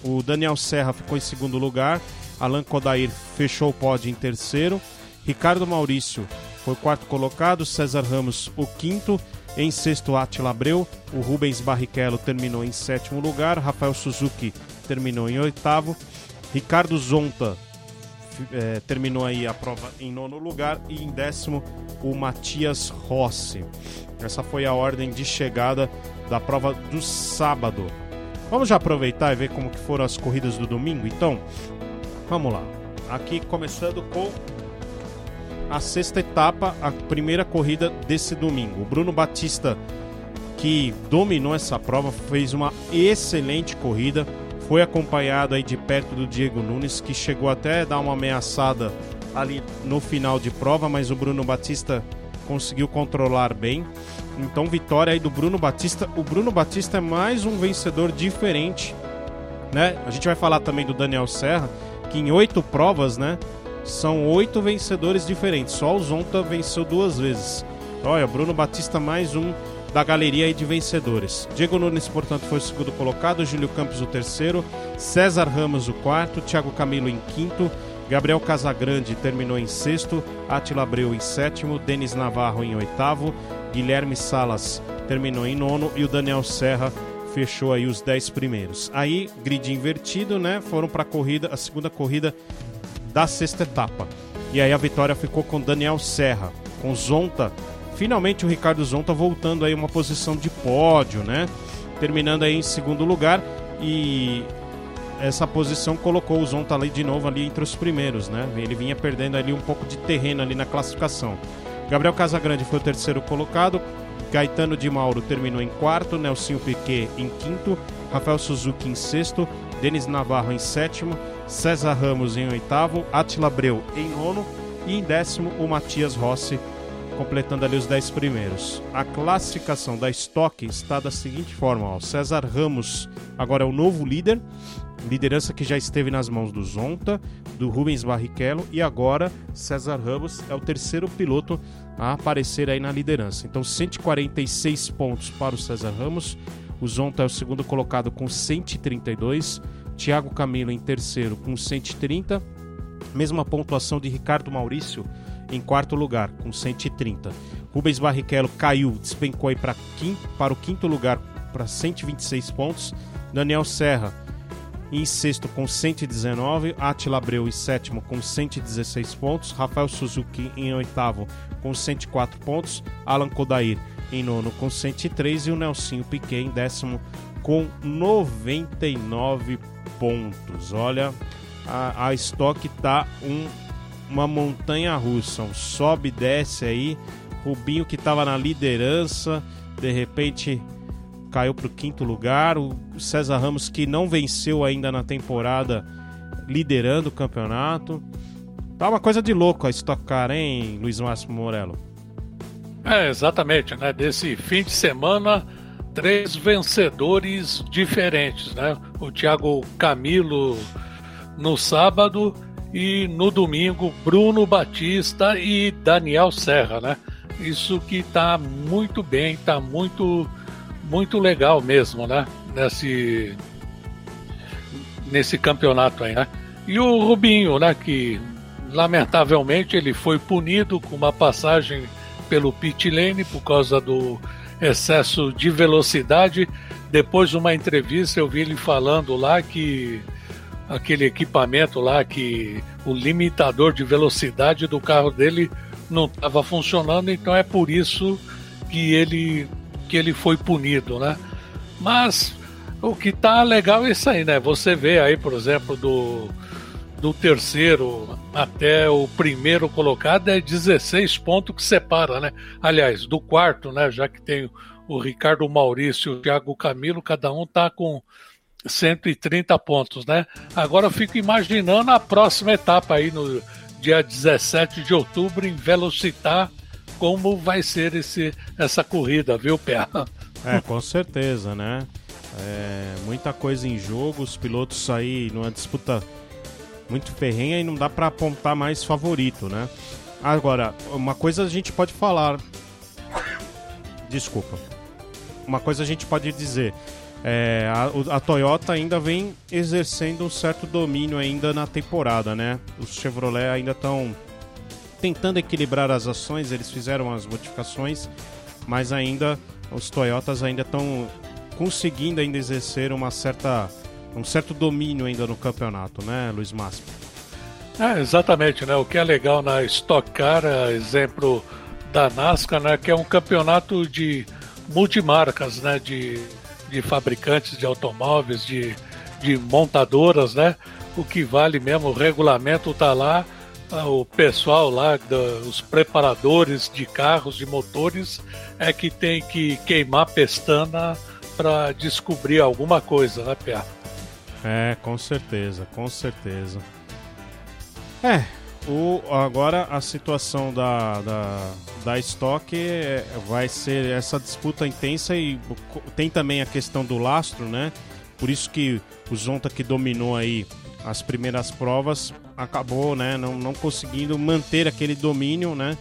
o Daniel Serra ficou em segundo lugar, Alan Kodair fechou o pódio em terceiro, Ricardo Maurício foi quarto colocado, César Ramos o quinto, em sexto Attila Abreu, o Rubens Barrichello terminou em sétimo lugar, Rafael Suzuki terminou em oitavo, Ricardo Zonta é, terminou aí a prova em nono lugar e em décimo o Matias Rossi. Essa foi a ordem de chegada da prova do sábado. Vamos já aproveitar e ver como que foram as corridas do domingo, então? Vamos lá. Aqui começando com a sexta etapa, a primeira corrida desse domingo. O Bruno Batista, que dominou essa prova, fez uma excelente corrida. Foi acompanhado aí de perto do Diego Nunes, que chegou até dar uma ameaçada ali no final de prova, mas o Bruno Batista conseguiu controlar bem. Então, vitória aí do Bruno Batista. O Bruno Batista é mais um vencedor diferente, né? A gente vai falar também do Daniel Serra, que em oito provas, né? São oito vencedores diferentes. Só o Zonta venceu duas vezes. Olha, Bruno Batista mais um da galeria de vencedores. Diego Nunes, portanto, foi o segundo colocado, Júlio Campos o terceiro, César Ramos o quarto, Thiago Camilo em quinto, Gabriel Casagrande terminou em sexto, Atila Abreu em sétimo, Denis Navarro em oitavo, Guilherme Salas terminou em nono e o Daniel Serra fechou aí os dez primeiros. Aí, grid invertido, né? Foram para a corrida, a segunda corrida da sexta etapa. E aí a vitória ficou com Daniel Serra, com Zonta. Finalmente o Ricardo Zonta voltando aí uma posição de pódio, né? Terminando aí em segundo lugar e essa posição colocou o Zonta ali de novo ali entre os primeiros, né? Ele vinha perdendo ali um pouco de terreno ali na classificação. Gabriel Casagrande foi o terceiro colocado, Gaetano de Mauro terminou em quarto, Nelsinho Piquet em quinto, Rafael Suzuki em sexto, Denis Navarro em sétimo, César Ramos em oitavo, Atila Abreu em nono e em décimo o Matias Rossi, completando ali os dez primeiros. A classificação da Stock está da seguinte forma: ó, César Ramos agora é o novo líder, liderança que já esteve nas mãos do Zonta, do Rubens Barrichello e agora César Ramos é o terceiro piloto a aparecer aí na liderança. Então 146 pontos para o César Ramos, o Zonta é o segundo colocado com 132 Thiago Camilo em terceiro com 130. Mesma pontuação de Ricardo Maurício em quarto lugar com 130. Rubens Barrichello caiu, despencou aí para, para o quinto lugar para 126 pontos. Daniel Serra em sexto com 119, Atila Abreu em sétimo com 116 pontos, Rafael Suzuki em oitavo com 104 pontos, Alan Kodair em nono com 103 e o Nelsinho Piquet em décimo com 99 pontos. Olha, a, a Stock tá um, uma montanha russa, um sobe e desce aí. Rubinho que estava na liderança, de repente caiu para o quinto lugar. O César Ramos que não venceu ainda na temporada, liderando o campeonato. Tá uma coisa de louco a Stock Car, hein, Luiz Márcio Morello? É, exatamente, né? Desse fim de semana três vencedores diferentes, né? O Thiago Camilo no sábado e no domingo Bruno Batista e Daniel Serra, né? Isso que tá muito bem, tá muito muito legal mesmo, né? Nesse nesse campeonato aí, né? E o Rubinho, né, que lamentavelmente ele foi punido com uma passagem pelo pit lane por causa do excesso de velocidade. Depois de uma entrevista eu vi ele falando lá que aquele equipamento lá que o limitador de velocidade do carro dele não estava funcionando, então é por isso que ele que ele foi punido, né? Mas o que tá legal é isso aí, né? Você vê aí, por exemplo, do do terceiro até o primeiro colocado é 16 pontos que separa, né? Aliás, do quarto, né? Já que tem o Ricardo Maurício e o Thiago Camilo, cada um tá com 130 pontos, né? Agora eu fico imaginando a próxima etapa aí no dia 17 de outubro em Velocitar, como vai ser esse, essa corrida, viu, Pé? É, com certeza, né? É, muita coisa em jogo, os pilotos aí numa disputa muito ferrenha e não dá para apontar mais favorito, né? Agora, uma coisa a gente pode falar. Desculpa. Uma coisa a gente pode dizer. É, a, a, Toyota ainda vem exercendo um certo domínio ainda na temporada, né? Os Chevrolet ainda estão tentando equilibrar as ações, eles fizeram as modificações, mas ainda os Toyotas ainda estão conseguindo ainda exercer uma certa um certo domínio ainda no campeonato, né, Luiz Máximo? É, exatamente, né? O que é legal na Stock Car, é exemplo da NASCAR, né, que é um campeonato de multimarcas, né, de, de fabricantes de automóveis, de, de montadoras, né? O que vale mesmo, o regulamento tá lá, ah, o pessoal lá, os preparadores de carros, de motores, é que tem que queimar pestana para descobrir alguma coisa, né, Pia? É, com certeza, com certeza. É, o, agora a situação da, da, da Stock é, vai ser essa disputa intensa e tem também a questão do lastro, né? Por isso que o Zonta que dominou aí as primeiras provas acabou, né, não, não conseguindo manter aquele domínio, né?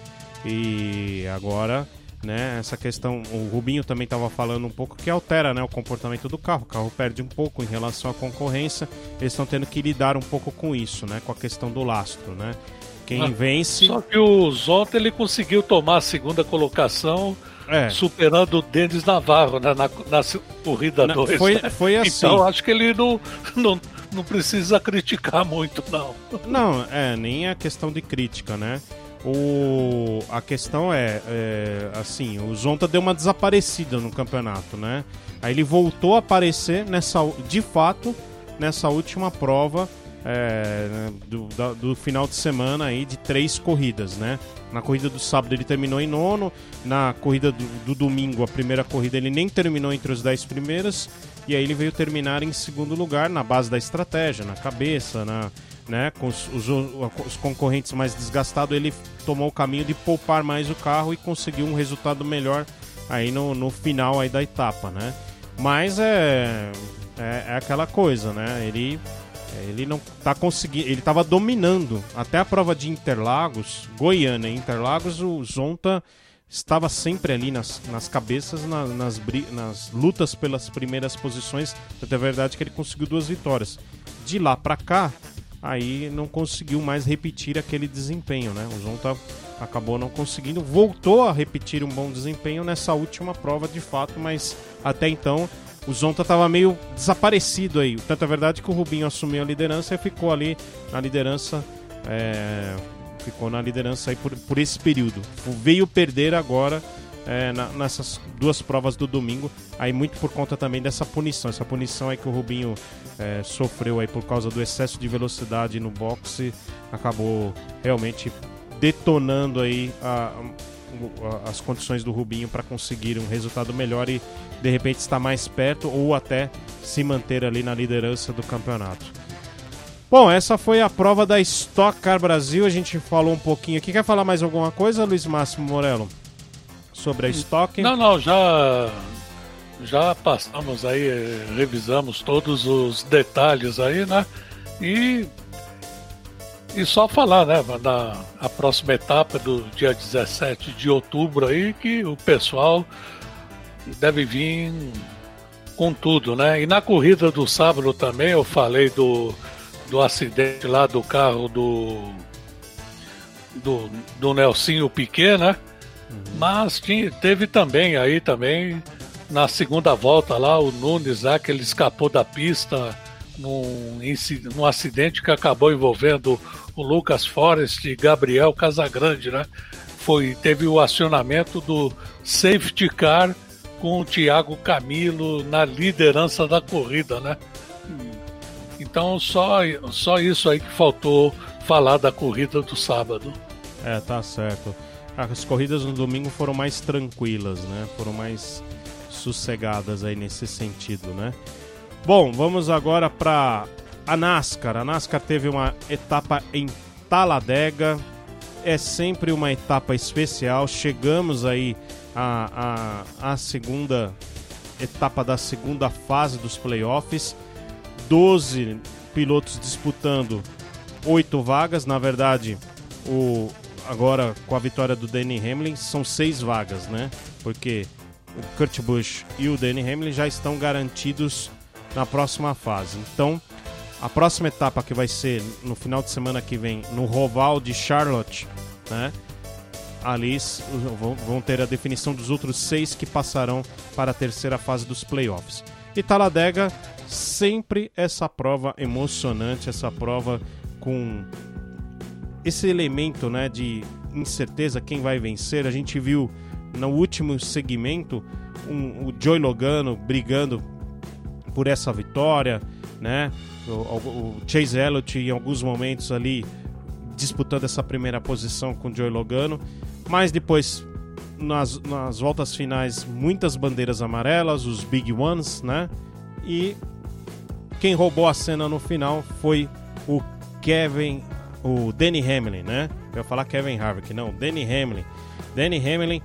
E agora né? Essa questão, o Rubinho também estava falando um pouco que altera, né, o comportamento do carro. O carro perde um pouco em relação à concorrência. Eles estão tendo que lidar um pouco com isso, né, com a questão do lastro, né? Quem ah, vence. Só que o Zonta ele conseguiu tomar a segunda colocação. É. Superando o Denis Navarro né, na, na corrida 2. Foi, né? foi assim. Então acho que ele não, não, não precisa criticar muito, não. Não, é, nem a questão de crítica, né? O, a questão é, é, assim, o Zonta deu uma desaparecida no campeonato, né? Aí ele voltou a aparecer nessa, de fato, nessa última prova é, né, do, da, do final de semana aí de três corridas, né? Na corrida do sábado ele terminou em nono, na corrida do, do domingo, a primeira corrida, ele nem terminou entre os dez primeiros, e aí ele veio terminar em segundo lugar na base da estratégia, na cabeça, na, né, com os, os, os, concorrentes mais desgastados, ele tomou o caminho de poupar mais o carro e conseguiu um resultado melhor aí no, no final aí da etapa, né? Mas é, é, é aquela coisa, né? Ele ele não tá conseguindo, ele estava dominando até a prova de Interlagos, Goiânia, Interlagos, o Zonta estava sempre ali nas, nas cabeças, na, nas, nas lutas pelas primeiras posições. Até a verdade é que ele conseguiu duas vitórias. De lá para cá, aí não conseguiu mais repetir aquele desempenho, né? O Zonta acabou não conseguindo, voltou a repetir um bom desempenho nessa última prova de fato, mas até então o Zonta estava meio desaparecido aí. Tanto é verdade que o Rubinho assumiu a liderança e ficou ali na liderança. É, ficou na liderança aí por, por esse período. Veio perder agora é, na, nessas duas provas do domingo, aí muito por conta também dessa punição, essa punição aí que o Rubinho é, sofreu aí por causa do excesso de velocidade no boxe, acabou realmente detonando aí a, a, as condições do Rubinho para conseguir um resultado melhor e de repente estar mais perto ou até se manter ali na liderança do campeonato. Bom, essa foi a prova da Stock Car Brasil. A gente falou um pouquinho aqui. Quer falar mais alguma coisa, Luiz Máximo Morello? sobre a estoque? Não, não, já já passamos aí, revisamos todos os detalhes aí, né? E e só falar, né, na a próxima etapa do dia 17 de outubro aí que o pessoal deve vir com tudo, né? E na corrida do sábado também eu falei do do acidente lá do carro do do, do Nelsinho Piquet, né? Uhum. Mas tinha, teve também aí também na segunda volta lá o Nunes lá que ele escapou da pista num, num acidente que acabou envolvendo o Lucas Forest e Gabriel Casagrande, né? Foi, teve o acionamento do safety car com o Thiago Camilo na liderança da corrida, né? Então só, só isso aí que faltou falar da corrida do sábado. É, tá certo. As corridas no domingo foram mais tranquilas, né? Foram mais sossegadas aí nesse sentido, né? Bom, vamos agora para a NASCAR. A NASCAR teve uma etapa em Taladega. É sempre uma etapa especial. Chegamos aí à, segunda etapa da segunda fase dos playoffs. 12 pilotos disputando oito vagas. Na verdade, o, agora com a vitória do Danny Hamlin são seis vagas, né? Porque Kurt Busch e o Danny Hamlin já estão garantidos na próxima fase. Então, a próxima etapa que vai ser no final de semana que vem no Roval de Charlotte, né? Ali vão ter a definição dos outros seis que passarão para a terceira fase dos playoffs. E Taladega, sempre essa prova emocionante, essa prova com esse elemento né, de incerteza quem vai vencer. A gente viu no último segmento um, o Joey Logano brigando por essa vitória, né? O, o, Chase Elliott em alguns momentos ali disputando essa primeira posição com o Joey Logano, mas depois nas, nas voltas finais muitas bandeiras amarelas, os big ones, né? E quem roubou a cena no final foi o Kevin, o Danny Hamlin, né? Eu ia falar Kevin Harvick, não, Danny Hamlin. Danny Hamlin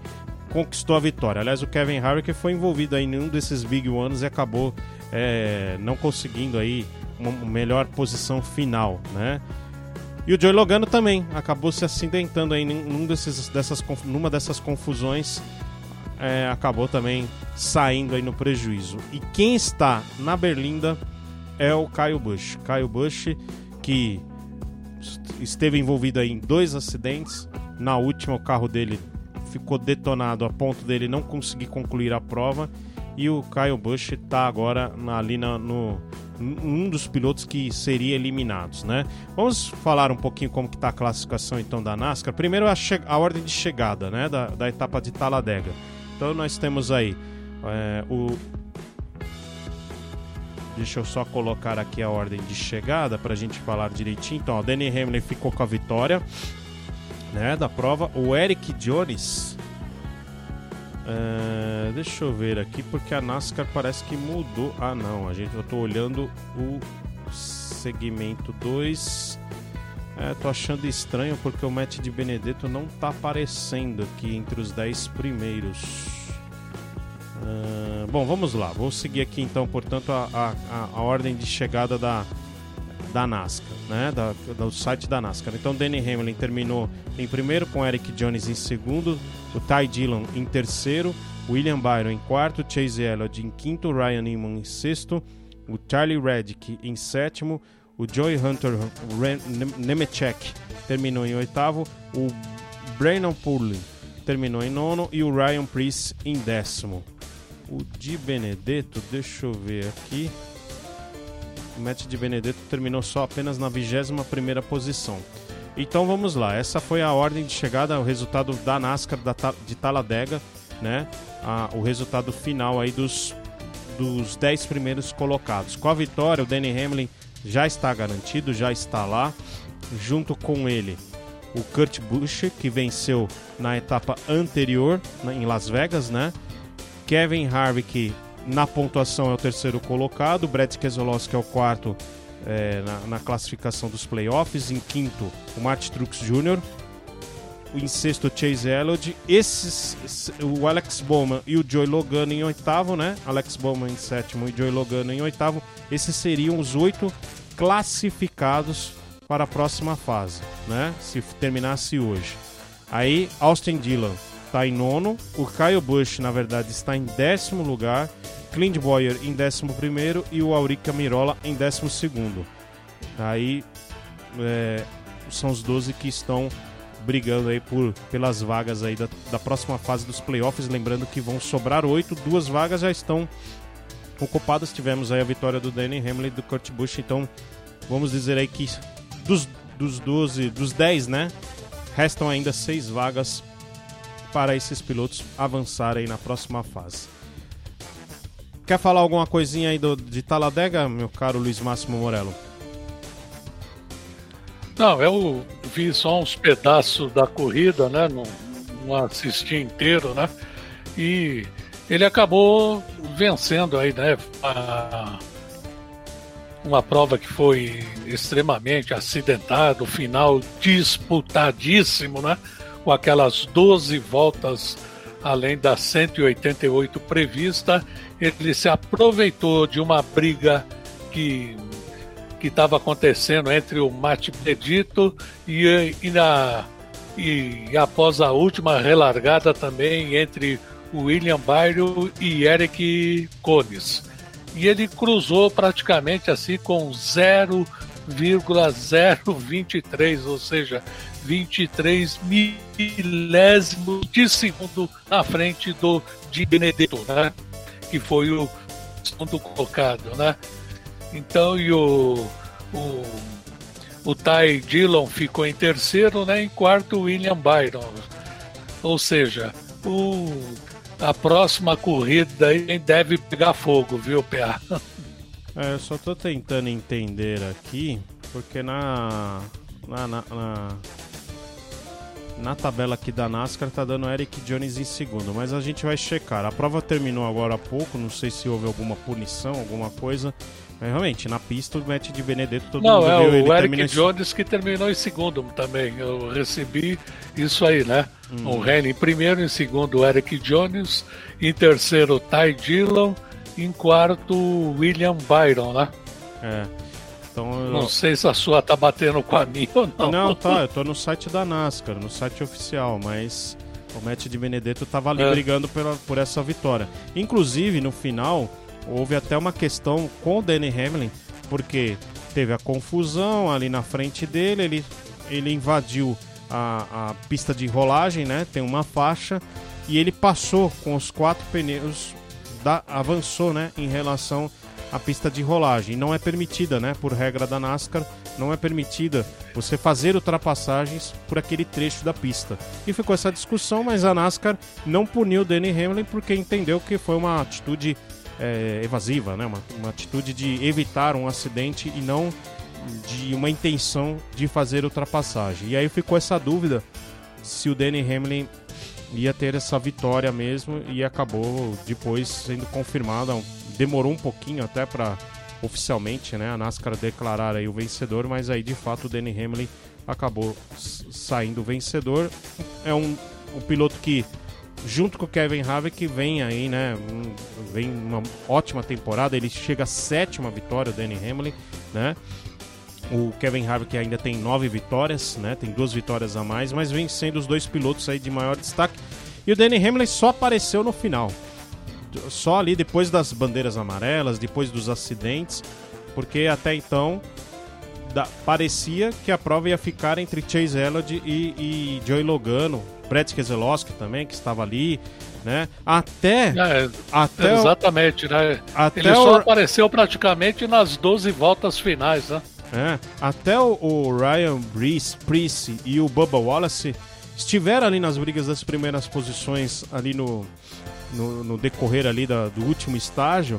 conquistou a vitória. Aliás, o Kevin Harvick foi envolvido aí em um desses big ones e acabou é, não conseguindo aí uma melhor posição final, né? E o Joey Logano também acabou se acidentando aí num desses, dessas, numa dessas confusões, é, acabou também saindo aí no prejuízo. E quem está na Berlinda é o Kyle Busch. Kyle Busch que esteve envolvido aí em dois acidentes. Na última, o carro dele ficou detonado a ponto dele não conseguir concluir a prova e o Kyle Busch está agora ali na, no um dos pilotos que seria eliminados, né? Vamos falar um pouquinho como que está a classificação então da NASCAR. Primeiro a, a ordem de chegada, né, da, da etapa de Taladega. Então nós temos aí é, o Deixa eu só colocar aqui a ordem de chegada para a gente falar direitinho. Então, o Danny Hamlin ficou com a vitória né, da prova. O Eric Jones é, deixa eu ver aqui, porque a NASCAR parece que mudou. Ah, não, a gente, eu tô olhando o segmento 2. É, tô achando estranho porque o Matt de Benedetto não tá aparecendo aqui entre os 10 primeiros. Uh, bom, vamos lá. Vou seguir aqui então, portanto, a, a, a ordem de chegada da, da NASCAR, né? Da, do site da NASCAR. Então, Danny Hamlin terminou em primeiro, com Eric Jones em segundo, o Ty Dillon em terceiro, William Byron em quarto, Chase Elliott em quinto, Ryan Newman em sexto, o Charlie Reddick em sétimo, o Joey Hunter Nemechek terminou em oitavo, o Brandon Purley terminou em nono e o Ryan Priest em décimo. O Di Benedetto, deixa eu ver aqui. O Matt de Benedetto terminou só apenas na 21 primeira posição. Então vamos lá, essa foi a ordem de chegada, o resultado da NASCAR da, de Taladega, né? O resultado final aí dos, dos 10 primeiros colocados. Com a vitória, o Danny Hamlin já está garantido, já está lá, junto com ele o Kurt Busch, que venceu na etapa anterior na, em Las Vegas, né? Kevin Harvick na pontuação é o terceiro colocado, Brett Keselowski é o quarto é, na, na, classificação dos playoffs. Em quinto, o Martin Truex Jr. Em sexto, Chase Elliott. Esses, o Alex Bowman e o Joey Logano em oitavo, né? Alex Bowman em sétimo e Joey Logano em oitavo. Esses seriam os oito classificados para a próxima fase, né? Se terminasse hoje. Aí, Austin Dillon está em nono. O Kyle Busch, na verdade, está em décimo lugar. Clint Boyer em 11 e o Aurica Mirola em 12. Aí é, são os 12 que estão brigando aí por, pelas vagas aí da, da próxima fase dos playoffs. Lembrando que vão sobrar oito, duas vagas já estão ocupadas. Tivemos aí a vitória do Danny Hamlin e do Kurt Busch, então vamos dizer aí que dos, dos 12, dos 10, né? Restam ainda seis vagas para esses pilotos avançarem na próxima fase. Quer falar alguma coisinha aí do, de Taladega, meu caro Luiz Máximo Morello? Não, eu vi só uns pedaços da corrida, né? Não, não assisti inteiro, né? E ele acabou vencendo aí, né? A, uma prova que foi extremamente acidentada, o final disputadíssimo, né? Com aquelas 12 voltas além das 188 prevista, ele se aproveitou de uma briga que que estava acontecendo entre o Mate Pedito e, e, na, e após a última relargada também entre o William Byron e Eric Cones. E ele cruzou praticamente assim com 0,023, ou seja, 23 milésimos de segundo na frente do Di Benedetto, né? que foi o segundo colocado. Né? Então, e o, o, o Ty Dillon ficou em terceiro, né? Em quarto, William Byron. Ou seja, o, a próxima corrida aí deve pegar fogo, viu, PA? É, eu só tô tentando entender aqui, porque na, na, na, na na tabela aqui da NASCAR tá dando Eric Jones em segundo, mas a gente vai checar. A prova terminou agora há pouco, não sei se houve alguma punição, alguma coisa. Mas realmente, na pista o match de Benedetto todo não, mundo é viu. É o Eric termina... Jones que terminou em segundo também. Eu recebi isso aí, né? Hum. O Henry em primeiro, em segundo o Eric Jones, em terceiro Ty Dillon, em quarto William Byron, né? É. Então, eu... Não sei se a sua tá batendo com a minha ou não. Não, tá, eu tô no site da NASCAR, no site oficial, mas o Matt de Benedetto tava ali é. brigando por, por essa vitória. Inclusive, no final, houve até uma questão com o Danny Hamlin, porque teve a confusão ali na frente dele, ele, ele invadiu a, a pista de rolagem, né? Tem uma faixa, e ele passou com os quatro pneus, da, avançou, né? Em relação a pista de rolagem. Não é permitida, né? Por regra da NASCAR, não é permitida você fazer ultrapassagens por aquele trecho da pista. E ficou essa discussão, mas a NASCAR não puniu Danny Hamlin porque entendeu que foi uma atitude é, evasiva, né? Uma, uma atitude de evitar um acidente e não de uma intenção de fazer ultrapassagem. E aí ficou essa dúvida se o Danny Hamlin ia ter essa vitória mesmo e acabou depois sendo confirmada demorou um pouquinho até para oficialmente, né, a NASCAR declarar aí o vencedor, mas aí de fato o Danny Hamlin acabou saindo vencedor. É um, um piloto que junto com o Kevin Harvick vem aí, né, um, vem uma ótima temporada, ele chega à sétima vitória o Danny Hamlin, né? O Kevin Harvick ainda tem nove vitórias, né? Tem duas vitórias a mais, mas vem sendo os dois pilotos aí de maior destaque. E o Danny Hamlin só apareceu no final só ali depois das bandeiras amarelas, depois dos acidentes, porque até então da, parecia que a prova ia ficar entre Chase Elliott e, e Joey Logano, Brett Keselowski também, que estava ali, né? Até. É, até exatamente, né? Até Ele só o... apareceu praticamente nas 12 voltas finais, né? É, até o, o Ryan Brees, Priest e o Bubba Wallace estiveram ali nas brigas das primeiras posições ali no, no, no decorrer ali da, do último estágio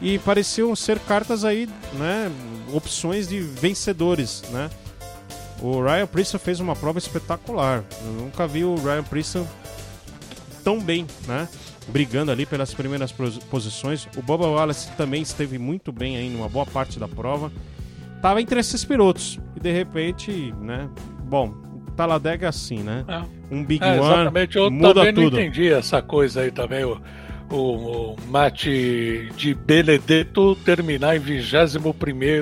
e pareciam ser cartas aí, né, opções de vencedores, né? O Ryan Prieston fez uma prova espetacular. Eu nunca vi o Ryan Prieston tão bem, né? Brigando ali pelas primeiras posições. O Boba Wallace também esteve muito bem aí numa boa parte da prova. Tava entre esses pilotos. E de repente, né? Bom, Taladega é assim, né? É. Um Big é, One exatamente. Eu muda também tudo. não entendi essa coisa aí também. O, o, o mate de Benedetto terminar em 21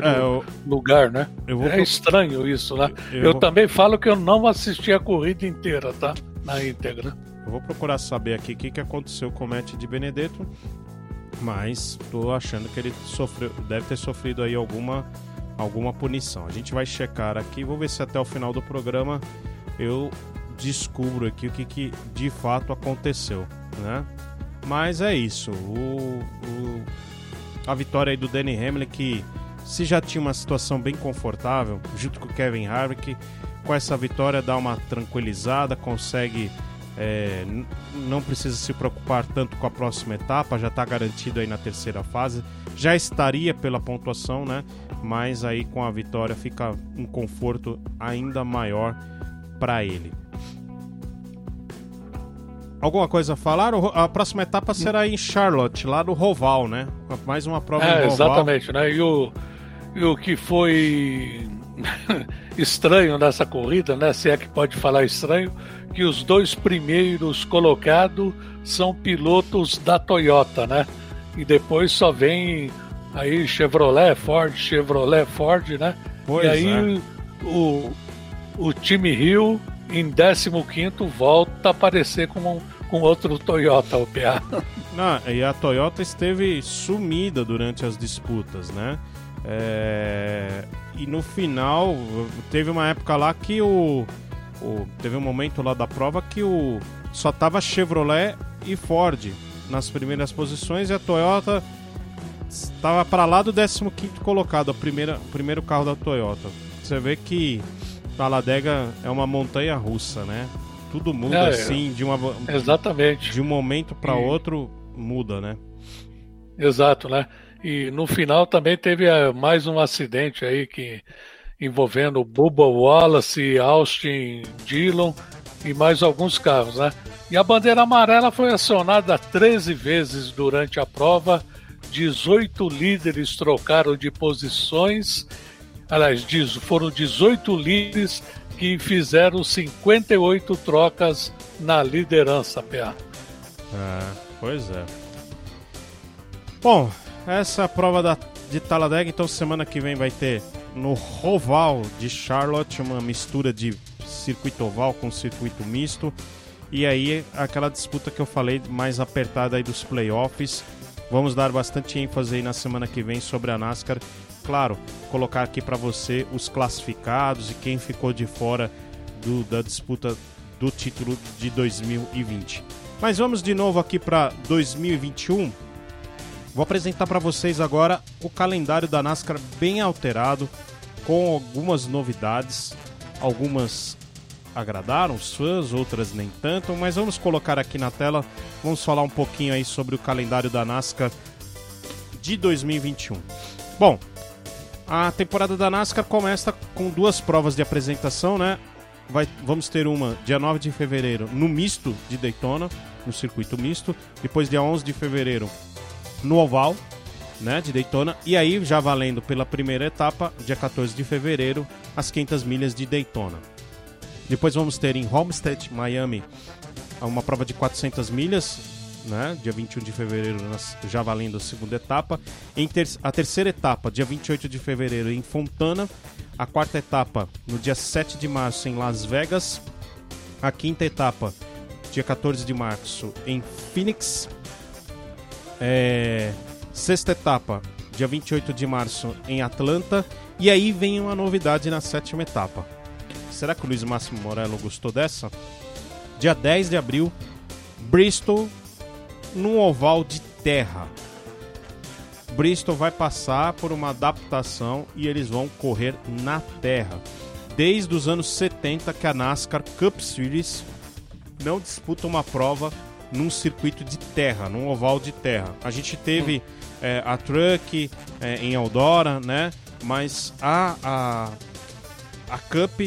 é, eu, lugar, né? é pro... estranho isso, né? Eu, eu vou... também falo que eu não assisti a corrida inteira, tá? Na íntegra. Eu vou procurar saber aqui o que, que aconteceu com o Matt de Benedetto, mas tô achando que ele sofreu, deve ter sofrido aí alguma alguma punição. A gente vai checar aqui, vou ver se até o final do programa eu descubro aqui o que, que de fato aconteceu, né? Mas é isso. O, o, a vitória aí do Danny Hamlin que se já tinha uma situação bem confortável, junto com o Kevin Harvick, com essa vitória dá uma tranquilizada, consegue é, não precisa se preocupar tanto com a próxima etapa, já está garantido aí na terceira fase, já estaria pela pontuação, né? Mas aí com a vitória fica um conforto ainda maior para ele. Alguma coisa a falar? A próxima etapa será em Charlotte, lá no Roval, né? Mais uma prova é, em Roval. Exatamente, né? E o, e o que foi estranho nessa corrida, né? Se é que pode falar estranho, que os dois primeiros colocados são pilotos da Toyota, né? E depois só vem aí Chevrolet, Ford, Chevrolet, Ford, né? Pois e aí é. o, o time Rio em 15 volta a aparecer com, com outro Toyota OPA. Não, e a Toyota esteve sumida durante as disputas, né? É... E no final, teve uma época lá que o, o, Teve um momento lá da prova que o só tava Chevrolet e Ford nas primeiras posições e a Toyota estava para lá do 15 colocado, a primeira, o primeiro carro da Toyota. Você vê que Talladega é uma montanha russa, né? Tudo muda é, assim de uma exatamente de um momento para outro muda, né? Exato, né? E no final também teve eh, mais um acidente aí que envolvendo Bubba Wallace, Austin Dillon e mais alguns carros, né? E a bandeira amarela foi acionada 13 vezes durante a prova, 18 líderes trocaram de posições, aliás, foram 18 líderes que fizeram 58 trocas na liderança, PA. É, pois é. Bom, essa prova da, de Talladega, então semana que vem vai ter no Roval de Charlotte uma mistura de circuito oval com circuito misto. E aí aquela disputa que eu falei mais apertada aí dos playoffs. Vamos dar bastante ênfase aí na semana que vem sobre a NASCAR. Claro, colocar aqui para você os classificados e quem ficou de fora do, da disputa do título de 2020. Mas vamos de novo aqui para 2021. Vou apresentar para vocês agora o calendário da NASCAR bem alterado, com algumas novidades. Algumas agradaram os fãs, outras nem tanto, mas vamos colocar aqui na tela. Vamos falar um pouquinho aí sobre o calendário da NASCAR de 2021. Bom, a temporada da NASCAR começa com duas provas de apresentação, né? Vai, vamos ter uma dia 9 de fevereiro no misto de Daytona, no circuito misto. Depois, dia 11 de fevereiro, no oval, né, de Daytona. E aí, já valendo pela primeira etapa, dia 14 de fevereiro, as 500 milhas de Daytona. Depois vamos ter em Homestead, Miami, uma prova de 400 milhas, né, dia 21 de fevereiro, já valendo a segunda etapa. Em ter a terceira etapa, dia 28 de fevereiro, em Fontana. A quarta etapa, no dia 7 de março, em Las Vegas. A quinta etapa, dia 14 de março, em Phoenix. É, sexta etapa, dia 28 de março, em Atlanta. E aí vem uma novidade na sétima etapa. Será que o Luiz Máximo Morello gostou dessa? Dia 10 de abril, Bristol, num oval de terra. Bristol vai passar por uma adaptação e eles vão correr na terra. Desde os anos 70 que a NASCAR Cup Series não disputa uma prova num circuito de terra, num oval de terra. A gente teve é, a Truck é, em Eldora, né? Mas a, a, a Cup,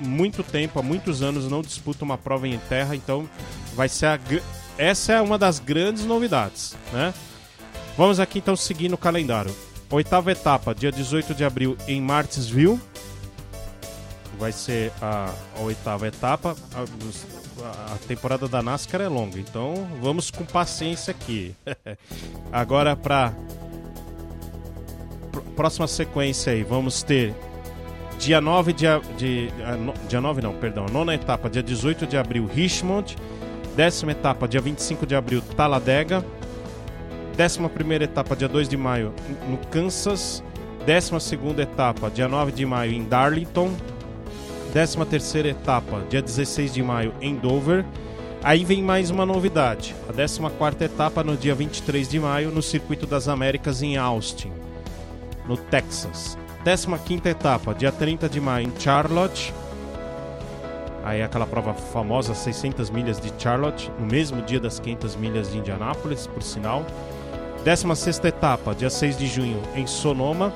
muito tempo, há muitos anos, não disputa uma prova em terra, então vai ser a, essa é uma das grandes novidades, né? Vamos aqui então seguir no calendário. Oitava etapa, dia 18 de abril em Martinsville. Vai ser a, a oitava etapa. A, a temporada da NASCAR é longa, então vamos com paciência aqui. Agora para próxima sequência aí, vamos ter dia 9 de, de dia 9 não, perdão, nona etapa, dia 18 de abril, Richmond. Décima etapa, dia 25 de abril, Talladega. Décima primeira etapa, dia 2 de maio, no Kansas. 12 etapa, dia 9 de maio, em Darlington. 13 terceira etapa, dia 16 de maio, em Dover. Aí vem mais uma novidade. A 14 etapa, no dia 23 de maio, no Circuito das Américas, em Austin, no Texas. 15 etapa, dia 30 de maio, em Charlotte. Aí aquela prova famosa, 600 milhas de Charlotte, no mesmo dia das 500 milhas de Indianápolis, por sinal. 16 etapa, dia 6 de junho, em Sonoma.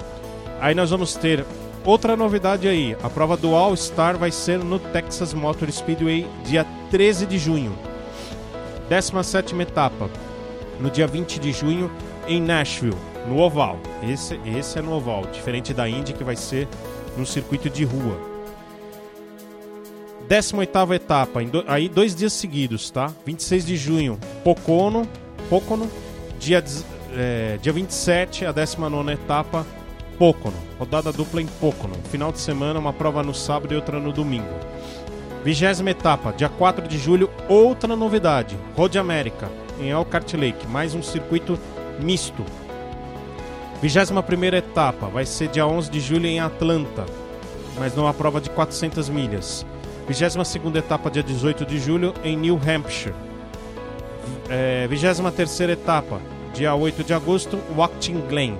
Aí nós vamos ter outra novidade aí. A prova do All Star vai ser no Texas Motor Speedway, dia 13 de junho. 17 etapa, no dia 20 de junho, em Nashville, no Oval. Esse, esse é no Oval, diferente da Indy, que vai ser no circuito de rua. 18 etapa, do, aí dois dias seguidos, tá? 26 de junho, Pocono, Pocono dia, é, dia 27, a 19 etapa, Pocono. Rodada dupla em Pocono. Final de semana, uma prova no sábado e outra no domingo. Vigésima etapa, dia 4 de julho, outra novidade. Road América, em Elkhart Lake. Mais um circuito misto. Vigésima primeira etapa, vai ser dia 11 de julho em Atlanta. Mas numa prova de 400 milhas. 22 etapa, dia 18 de julho, em New Hampshire. É, 23 etapa, dia 8 de agosto, Watkins Glen.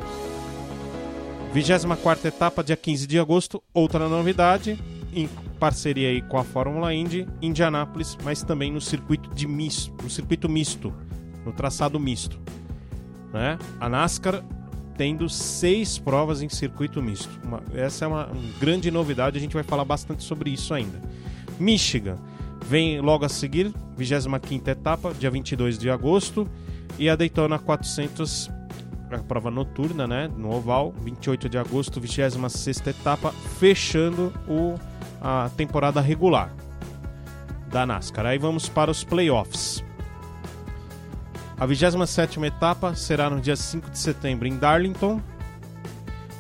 24 etapa, dia 15 de agosto, outra novidade, em parceria aí com a Fórmula Indy, Indianápolis, mas também no circuito de misto, no circuito misto, no traçado misto. Né? A NASCAR tendo seis provas em circuito misto. Uma, essa é uma, grande novidade, a gente vai falar bastante sobre isso ainda. Michigan. Vem logo a seguir, 25 etapa, dia 22 de agosto, e a Daytona 400, a prova noturna, né, no oval, 28 de agosto, 26 etapa, fechando o, a temporada regular da NASCAR. Aí vamos para os playoffs. A 27 etapa será no dia 5 de setembro em Darlington,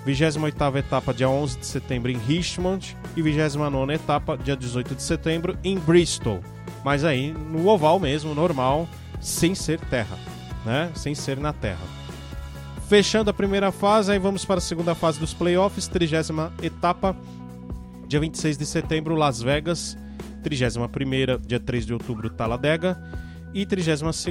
28 etapa dia 11 de setembro em Richmond e 29 etapa dia 18 de setembro em Bristol. Mas aí no oval mesmo, normal, sem ser terra, né? Sem ser na terra. Fechando a primeira fase, aí vamos para a segunda fase dos playoffs, 30 etapa, dia 26 de setembro, Las Vegas, 31 dia 3 de outubro, Talladega e 32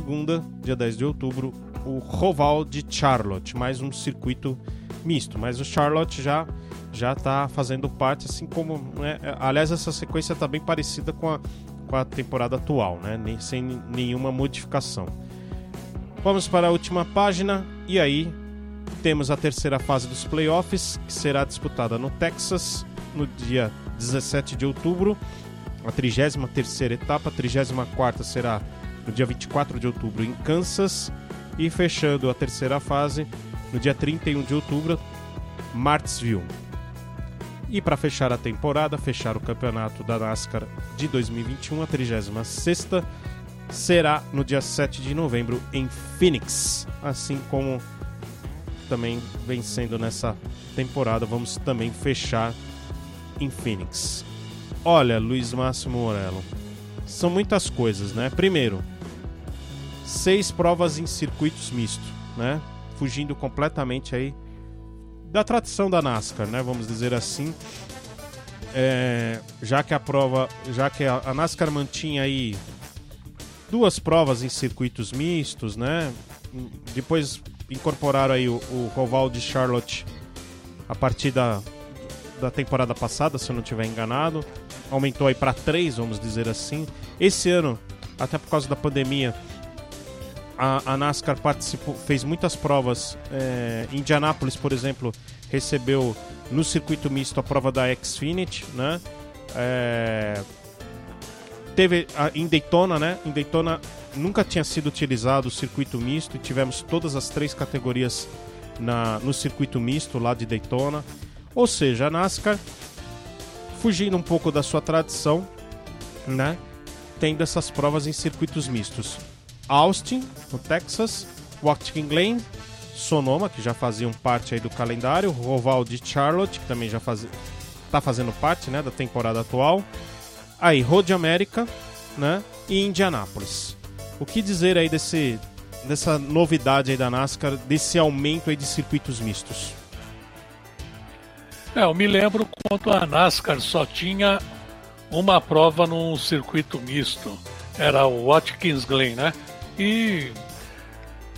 dia 10 de outubro, o Roval de Charlotte, mais um circuito misto, mas o Charlotte já já está fazendo parte, assim como. Né, aliás, essa sequência está bem parecida com a, com a temporada atual, né, nem, sem nenhuma modificação. Vamos para a última página e aí temos a terceira fase dos playoffs, que será disputada no Texas no dia 17 de outubro. A 33 etapa, a 34 será no dia 24 de outubro em Kansas. E fechando a terceira fase, no dia 31 de outubro, Martinsville. E para fechar a temporada, fechar o campeonato da NASCAR de 2021, a 36 será no dia 7 de novembro em Phoenix. Assim como também vencendo nessa temporada, vamos também fechar em Phoenix. Olha, Luiz Máximo Morello, são muitas coisas, né? Primeiro, seis provas em circuitos mistos, né? fugindo completamente aí da tradição da NASCAR, né? Vamos dizer assim. É, já que a prova, já que a, a, NASCAR mantinha aí duas provas em circuitos mistos, né? Depois incorporaram aí o, o Roval de Charlotte a partir da, da temporada passada, se eu não estiver enganado. Aumentou aí para três, vamos dizer assim. Esse ano, até por causa da pandemia, a, a NASCAR participou, fez muitas provas. É, Indianápolis, por exemplo, recebeu no circuito misto a prova da Xfinity, né? É, teve a, em Daytona, né? Em Daytona nunca tinha sido utilizado o circuito misto e tivemos todas as três categorias na, no circuito misto lá de Daytona. Ou seja, a NASCAR fugindo um pouco da sua tradição, né? Tendo essas provas em circuitos mistos. Austin, no Texas, Watkins Glen, Sonoma, que já faziam parte aí do calendário, Roval de Charlotte, que também já faz... tá fazendo parte né, da temporada atual. Aí, Road America, né? E Indianápolis. O que dizer aí desse, dessa novidade aí da NASCAR, desse aumento aí de circuitos mistos? É, eu me lembro quando a NASCAR só tinha uma prova num circuito misto. Era o Watkins Glen, né? E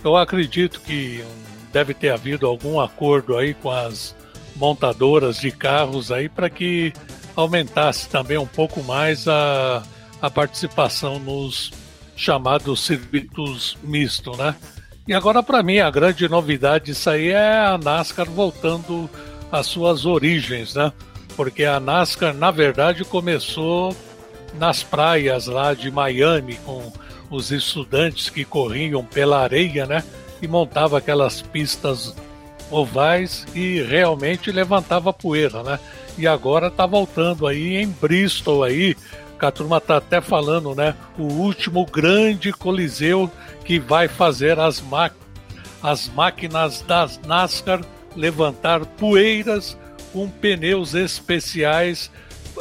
eu acredito que deve ter havido algum acordo aí com as montadoras de carros aí para que aumentasse também um pouco mais a, a participação nos chamados circuitos mistos, né? E agora para mim a grande novidade disso aí é a NASCAR voltando às suas origens, né? Porque a NASCAR na verdade começou nas praias lá de Miami com os estudantes que corriam pela areia, né? E montava aquelas pistas ovais e realmente levantava poeira, né? E agora está voltando aí em Bristol aí, que a turma tá até falando, né? O último grande coliseu que vai fazer as, as máquinas das NASCAR levantar poeiras com pneus especiais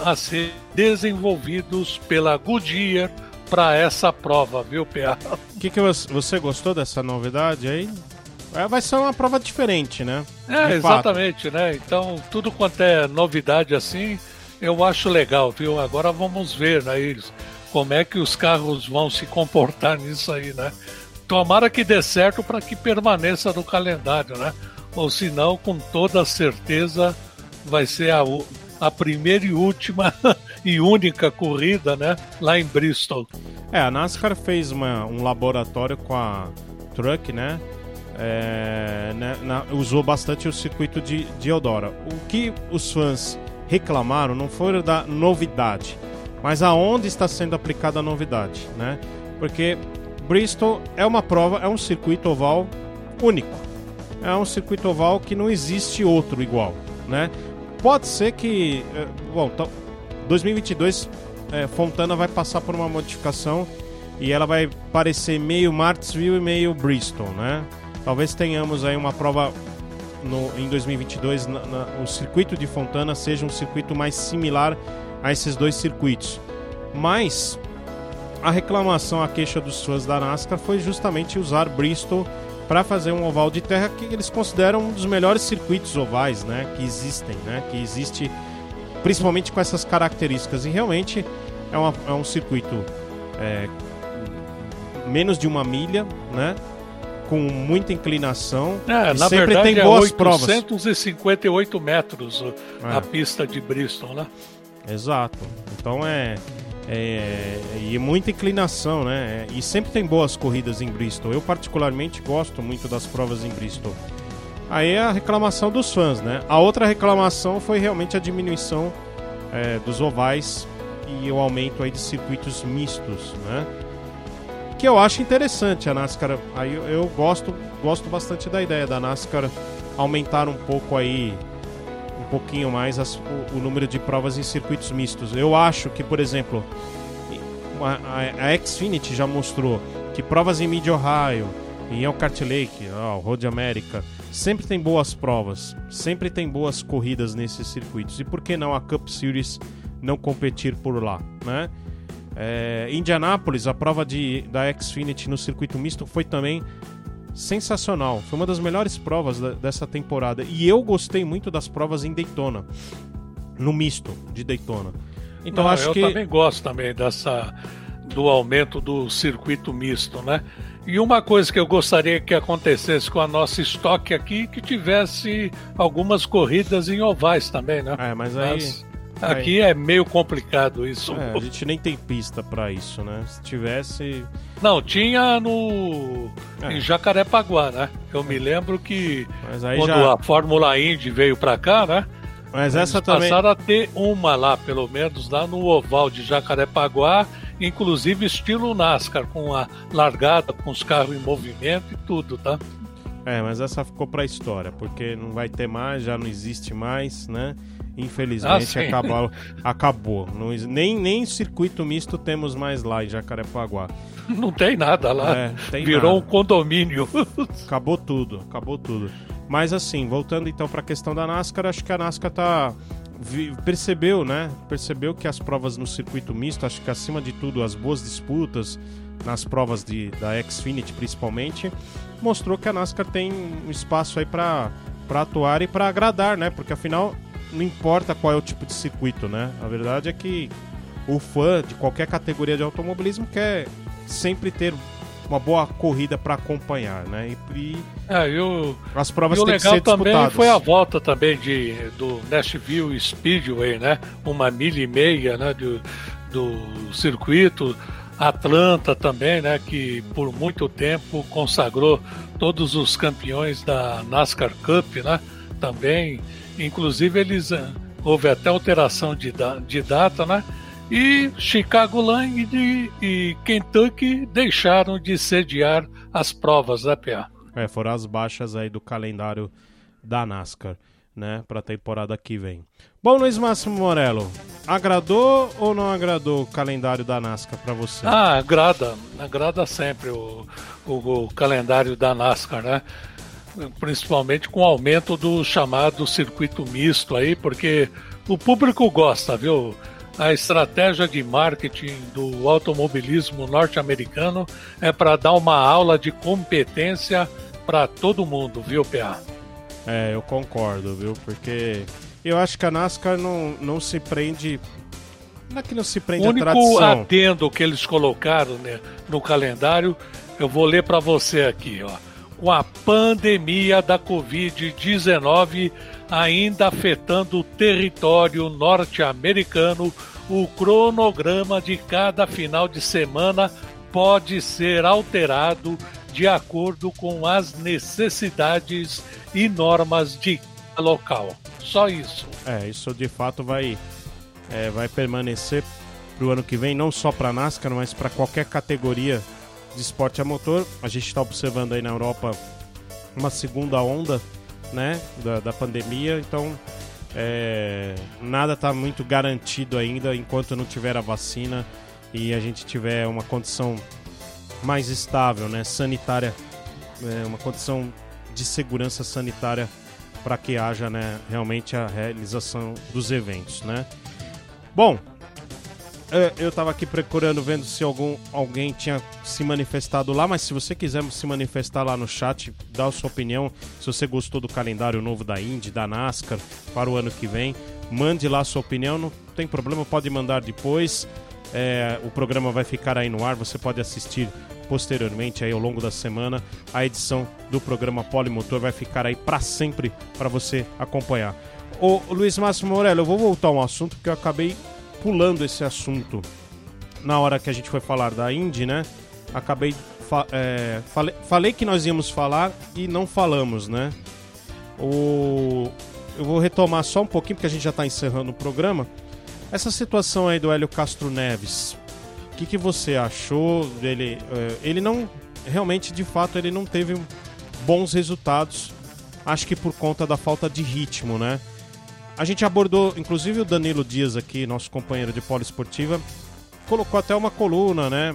a ser desenvolvidos pela Goodyear para essa prova, viu, PA? O que, que você gostou dessa novidade aí? É, vai ser uma prova diferente, né? É, exatamente, né? Então, tudo quanto é novidade assim, eu acho legal, viu? Agora vamos ver, né, como é que os carros vão se comportar nisso aí, né? Tomara que dê certo para que permaneça no calendário, né? Ou senão, com toda certeza, vai ser a, a primeira e última e única corrida, né? Lá em Bristol. É, a NASCAR fez uma, um laboratório com a Truck, né? É, né, na, usou bastante o circuito de, de Eldora. O que os fãs reclamaram não foi da novidade, mas aonde está sendo aplicada a novidade, né? Porque Bristol é uma prova, é um circuito oval único. É um circuito oval que não existe outro igual, né? Pode ser que, é, bom, 2022 é, Fontana vai passar por uma modificação e ela vai parecer meio Martinsville e meio Bristol, né? Talvez tenhamos aí uma prova no, em 2022, na, na, o circuito de Fontana seja um circuito mais similar a esses dois circuitos. Mas a reclamação, a queixa dos fãs da NASCAR foi justamente usar Bristol para fazer um oval de terra que eles consideram um dos melhores circuitos ovais, né, que existem, né, que existe principalmente com essas características e realmente é, uma, é um circuito é, menos de uma milha, né, com muita inclinação. É, na sempre verdade, tem é boas é 858 provas. metros é. a pista de Bristol, né? Exato. Então é é, e muita inclinação, né? E sempre tem boas corridas em Bristol. Eu particularmente gosto muito das provas em Bristol. Aí é a reclamação dos fãs, né? A outra reclamação foi realmente a diminuição é, dos ovais e o aumento aí de circuitos mistos, né? Que eu acho interessante a NASCAR. Aí eu, eu gosto, gosto bastante da ideia da NASCAR aumentar um pouco aí pouquinho mais as, o, o, número de provas em circuitos mistos. Eu acho que, por exemplo, a, a, a Xfinity já mostrou que provas em Mid Ohio, em Elkhart Lake, oh, Road America, sempre tem boas provas, sempre tem boas corridas nesses circuitos. E por que não a Cup Series não competir por lá, né? É, Indianápolis, a prova de, da Xfinity no circuito misto foi também sensacional. Foi uma das melhores provas da, dessa temporada. E eu gostei muito das provas em Daytona. No misto de Daytona. Então Não, acho eu que. Eu também gosto também dessa do aumento do circuito misto, né? E uma coisa que eu gostaria que acontecesse com a nossa estoque aqui, que tivesse algumas corridas em ovais também, né? É, mas aí. Mas Aqui é meio complicado isso. É, a gente nem tem pista para isso, né? Se tivesse. Não, tinha no. É. em Jacarepaguá, né? Eu me lembro que quando já... a Fórmula Indy veio para cá, né? Mas essa também. Passaram a ter uma lá, pelo menos, lá no oval de Jacarepaguá, inclusive estilo NASCAR, com a largada, com os carros em movimento e tudo, tá? É, mas essa ficou pra história, porque não vai ter mais, já não existe mais, né? Infelizmente ah, acabou. acabou. Não, nem, nem circuito misto temos mais lá em Jacarepaguá. Não tem nada lá. É, tem Virou nada. um condomínio. Acabou tudo, acabou tudo. Mas assim, voltando então para a questão da NASCAR, acho que a NASCAR tá percebeu, né? Percebeu que as provas no circuito misto, acho que acima de tudo as boas disputas nas provas de, da Xfinity principalmente, mostrou que a NASCAR tem um espaço aí para para atuar e para agradar, né? Porque afinal não importa qual é o tipo de circuito, né? A verdade é que o fã de qualquer categoria de automobilismo quer sempre ter uma boa corrida para acompanhar, né? E, é, e as provas e o legal também foi a volta também de, do Nashville Speedway, né? Uma milha e meia, né? Do, do circuito. Atlanta também, né? Que por muito tempo consagrou todos os campeões da NASCAR Cup, né? Também, inclusive eles houve até alteração de, de data, né? E Chicago Lang e, e Kentucky deixaram de sediar as provas da PA. É, foram as baixas aí do calendário da NASCAR, né, para a temporada que vem. Bom, Luiz Máximo Morello, agradou ou não agradou o calendário da NASCAR para você? Ah, agrada, agrada sempre o, o, o calendário da NASCAR, né? Principalmente com o aumento do chamado circuito misto aí, porque o público gosta, viu? A estratégia de marketing do automobilismo norte-americano é para dar uma aula de competência para todo mundo, viu, PA? É, eu concordo, viu? Porque eu acho que a NASCAR não, não se prende. Não é que não se prende o único a tradição. adendo que eles colocaram né, no calendário, eu vou ler para você aqui, ó. Com a pandemia da Covid-19 ainda afetando o território norte-americano, o cronograma de cada final de semana pode ser alterado de acordo com as necessidades e normas de local. Só isso. É, isso de fato vai, é, vai permanecer para o ano que vem, não só para a NASCAR, mas para qualquer categoria de esporte a motor. A gente está observando aí na Europa uma segunda onda né, da, da pandemia, então é, nada está muito garantido ainda enquanto não tiver a vacina e a gente tiver uma condição mais estável, né, sanitária, é, uma condição de segurança sanitária para que haja né, realmente a realização dos eventos, né? Bom, eu estava aqui procurando, vendo se algum, alguém tinha se manifestado lá, mas se você quiser se manifestar lá no chat, dá a sua opinião, se você gostou do calendário novo da Indy, da NASCAR, para o ano que vem, mande lá a sua opinião, não tem problema, pode mandar depois. É, o programa vai ficar aí no ar, você pode assistir posteriormente aí ao longo da semana. A edição do programa Polimotor vai ficar aí para sempre para você acompanhar. Ô Luiz Máximo Morello, eu vou voltar a um assunto que eu acabei pulando esse assunto na hora que a gente foi falar da Indy, né? Acabei. Fa é, falei, falei que nós íamos falar e não falamos, né? O, eu vou retomar só um pouquinho, porque a gente já está encerrando o programa. Essa situação aí do Hélio Castro Neves, o que, que você achou dele? É, ele não. Realmente, de fato, ele não teve bons resultados. Acho que por conta da falta de ritmo, né? A gente abordou, inclusive o Danilo Dias aqui, nosso companheiro de poliesportiva, colocou até uma coluna, né?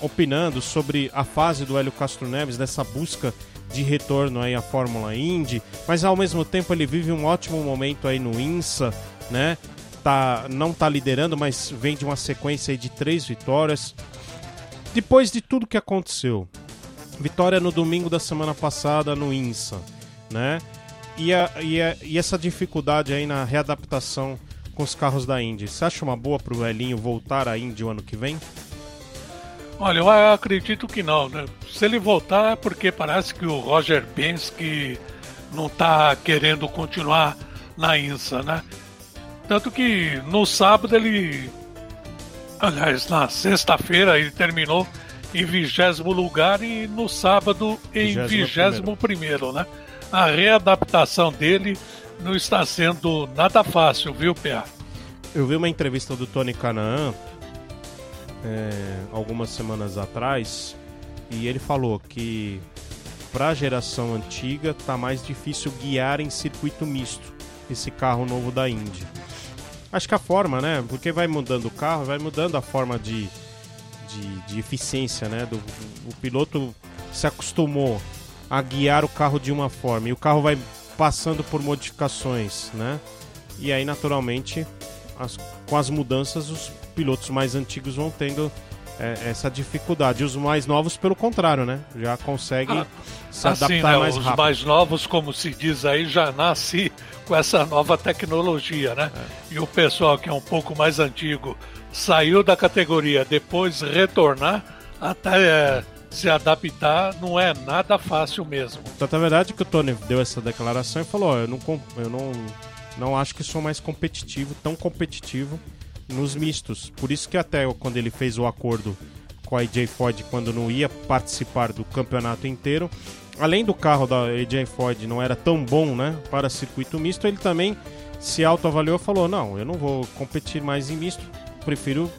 Opinando sobre a fase do Hélio Castro Neves, dessa busca de retorno aí à Fórmula Indy, mas ao mesmo tempo ele vive um ótimo momento aí no INSA, né? Tá, não tá liderando, mas vem de uma sequência de três vitórias. Depois de tudo que aconteceu, vitória no domingo da semana passada no INSA, né? E, a, e, a, e essa dificuldade aí na readaptação com os carros da Indy, você acha uma boa para o Elinho voltar à Indy o ano que vem? Olha, eu acredito que não, né? Se ele voltar é porque parece que o Roger Penske não está querendo continuar na INSA, né? Tanto que no sábado ele. Aliás, na sexta-feira ele terminou em vigésimo lugar e no sábado em vigésimo primeiro, né? A readaptação dele não está sendo nada fácil, viu, Pia? Eu vi uma entrevista do Tony Canaan é, algumas semanas atrás e ele falou que para a geração antiga tá mais difícil guiar em circuito misto esse carro novo da Indy. Acho que a forma, né? Porque vai mudando o carro, vai mudando a forma de, de, de eficiência, né? Do, o piloto se acostumou a guiar o carro de uma forma e o carro vai passando por modificações, né? E aí, naturalmente, as, com as mudanças, os pilotos mais antigos vão tendo é, essa dificuldade. Os mais novos, pelo contrário, né? Já conseguem ah, se adaptar assim, né? mais Os rápido. mais novos, como se diz aí, já nasce com essa nova tecnologia, né? É. E o pessoal que é um pouco mais antigo saiu da categoria, depois retornar até é, se adaptar não é nada fácil mesmo. É verdade que o Tony deu essa declaração e falou: eu não, eu não, não acho que sou mais competitivo, tão competitivo nos mistos. Por isso que até quando ele fez o acordo com a AJ Ford, quando não ia participar do campeonato inteiro, além do carro da AJ Ford não era tão bom, né, para circuito misto, ele também se autoavaliou e falou: "Não, eu não vou competir mais em misto, prefiro,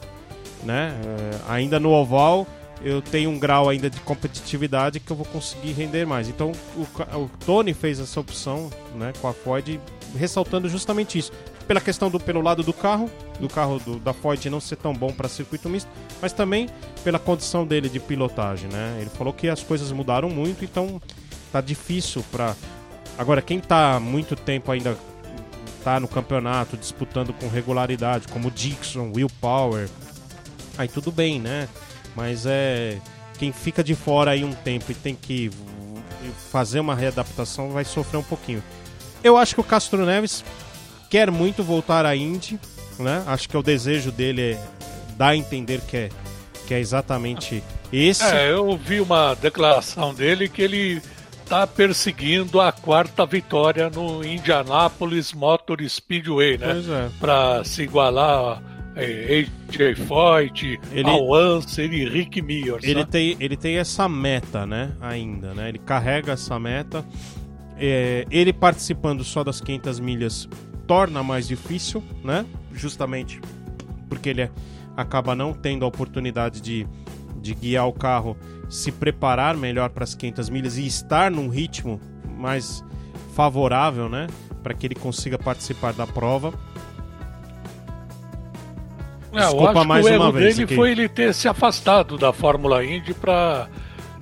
né, eh, ainda no oval eu tenho um grau ainda de competitividade que eu vou conseguir render mais. Então o, o Tony fez essa opção né, com a Ford, ressaltando justamente isso pela questão do pelo lado do carro, do carro do, da Ford não ser tão bom para circuito misto, mas também pela condição dele de pilotagem, né? Ele falou que as coisas mudaram muito, então tá difícil para agora quem tá muito tempo ainda tá no campeonato disputando com regularidade, como Dixon, Will Power, aí tudo bem, né? Mas é quem fica de fora aí um tempo e tem que fazer uma readaptação vai sofrer um pouquinho. Eu acho que o Castro Neves quer muito voltar à Indy, né? Acho que é o desejo dele é dar a entender que é, que é exatamente esse. É, eu vi uma declaração dele que ele está perseguindo a quarta vitória no Indianapolis Motor Speedway, né? Pois é. Para se igualar AJ Foyt, ele, ao Anser e Rick Mir. Ele tem, ele tem essa meta, né? Ainda, né? Ele carrega essa meta. É, ele participando só das 500 milhas torna mais difícil, né? Justamente porque ele acaba não tendo a oportunidade de, de guiar o carro, se preparar melhor para as 500 milhas e estar num ritmo mais favorável, né? Para que ele consiga participar da prova. É, Desculpa mais uma vez. O dele aqui. foi ele ter se afastado da Fórmula Indy para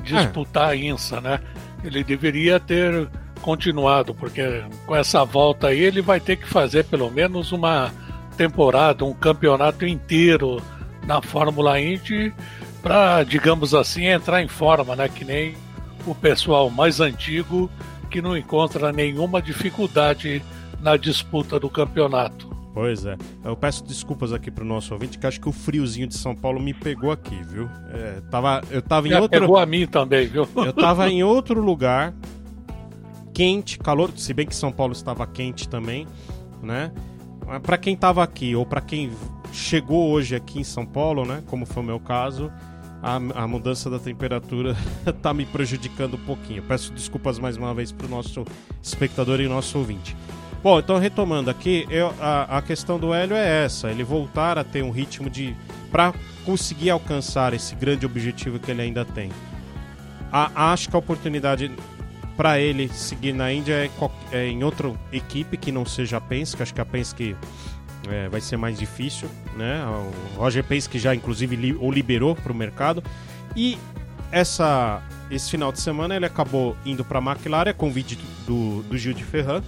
disputar é. a INSA, né? Ele deveria ter continuado, porque com essa volta aí ele vai ter que fazer pelo menos uma temporada, um campeonato inteiro na Fórmula Indy para, digamos assim, entrar em forma, né? Que nem o pessoal mais antigo que não encontra nenhuma dificuldade na disputa do campeonato. Pois é. Eu peço desculpas aqui pro nosso ouvinte, que acho que o friozinho de São Paulo me pegou aqui, viu? É, tava, eu tava em outro. Pegou a mim também, viu? Eu tava em outro lugar, quente, calor, se bem que São Paulo estava quente também, né? Para quem estava aqui ou para quem chegou hoje aqui em São Paulo, né, como foi o meu caso, a, a mudança da temperatura está me prejudicando um pouquinho. Peço desculpas mais uma vez para o nosso espectador e nosso ouvinte. Bom, então retomando aqui, eu, a, a questão do Hélio é essa: ele voltar a ter um ritmo de. para conseguir alcançar esse grande objetivo que ele ainda tem. A, acho que a oportunidade para ele seguir na Índia é, é, em outra equipe que não seja a Penske. Acho que a Penske é, vai ser mais difícil, né? O Roger Penske já inclusive li, o liberou para o mercado e essa esse final de semana ele acabou indo para a McLaren convite do, do Gil de Ferran,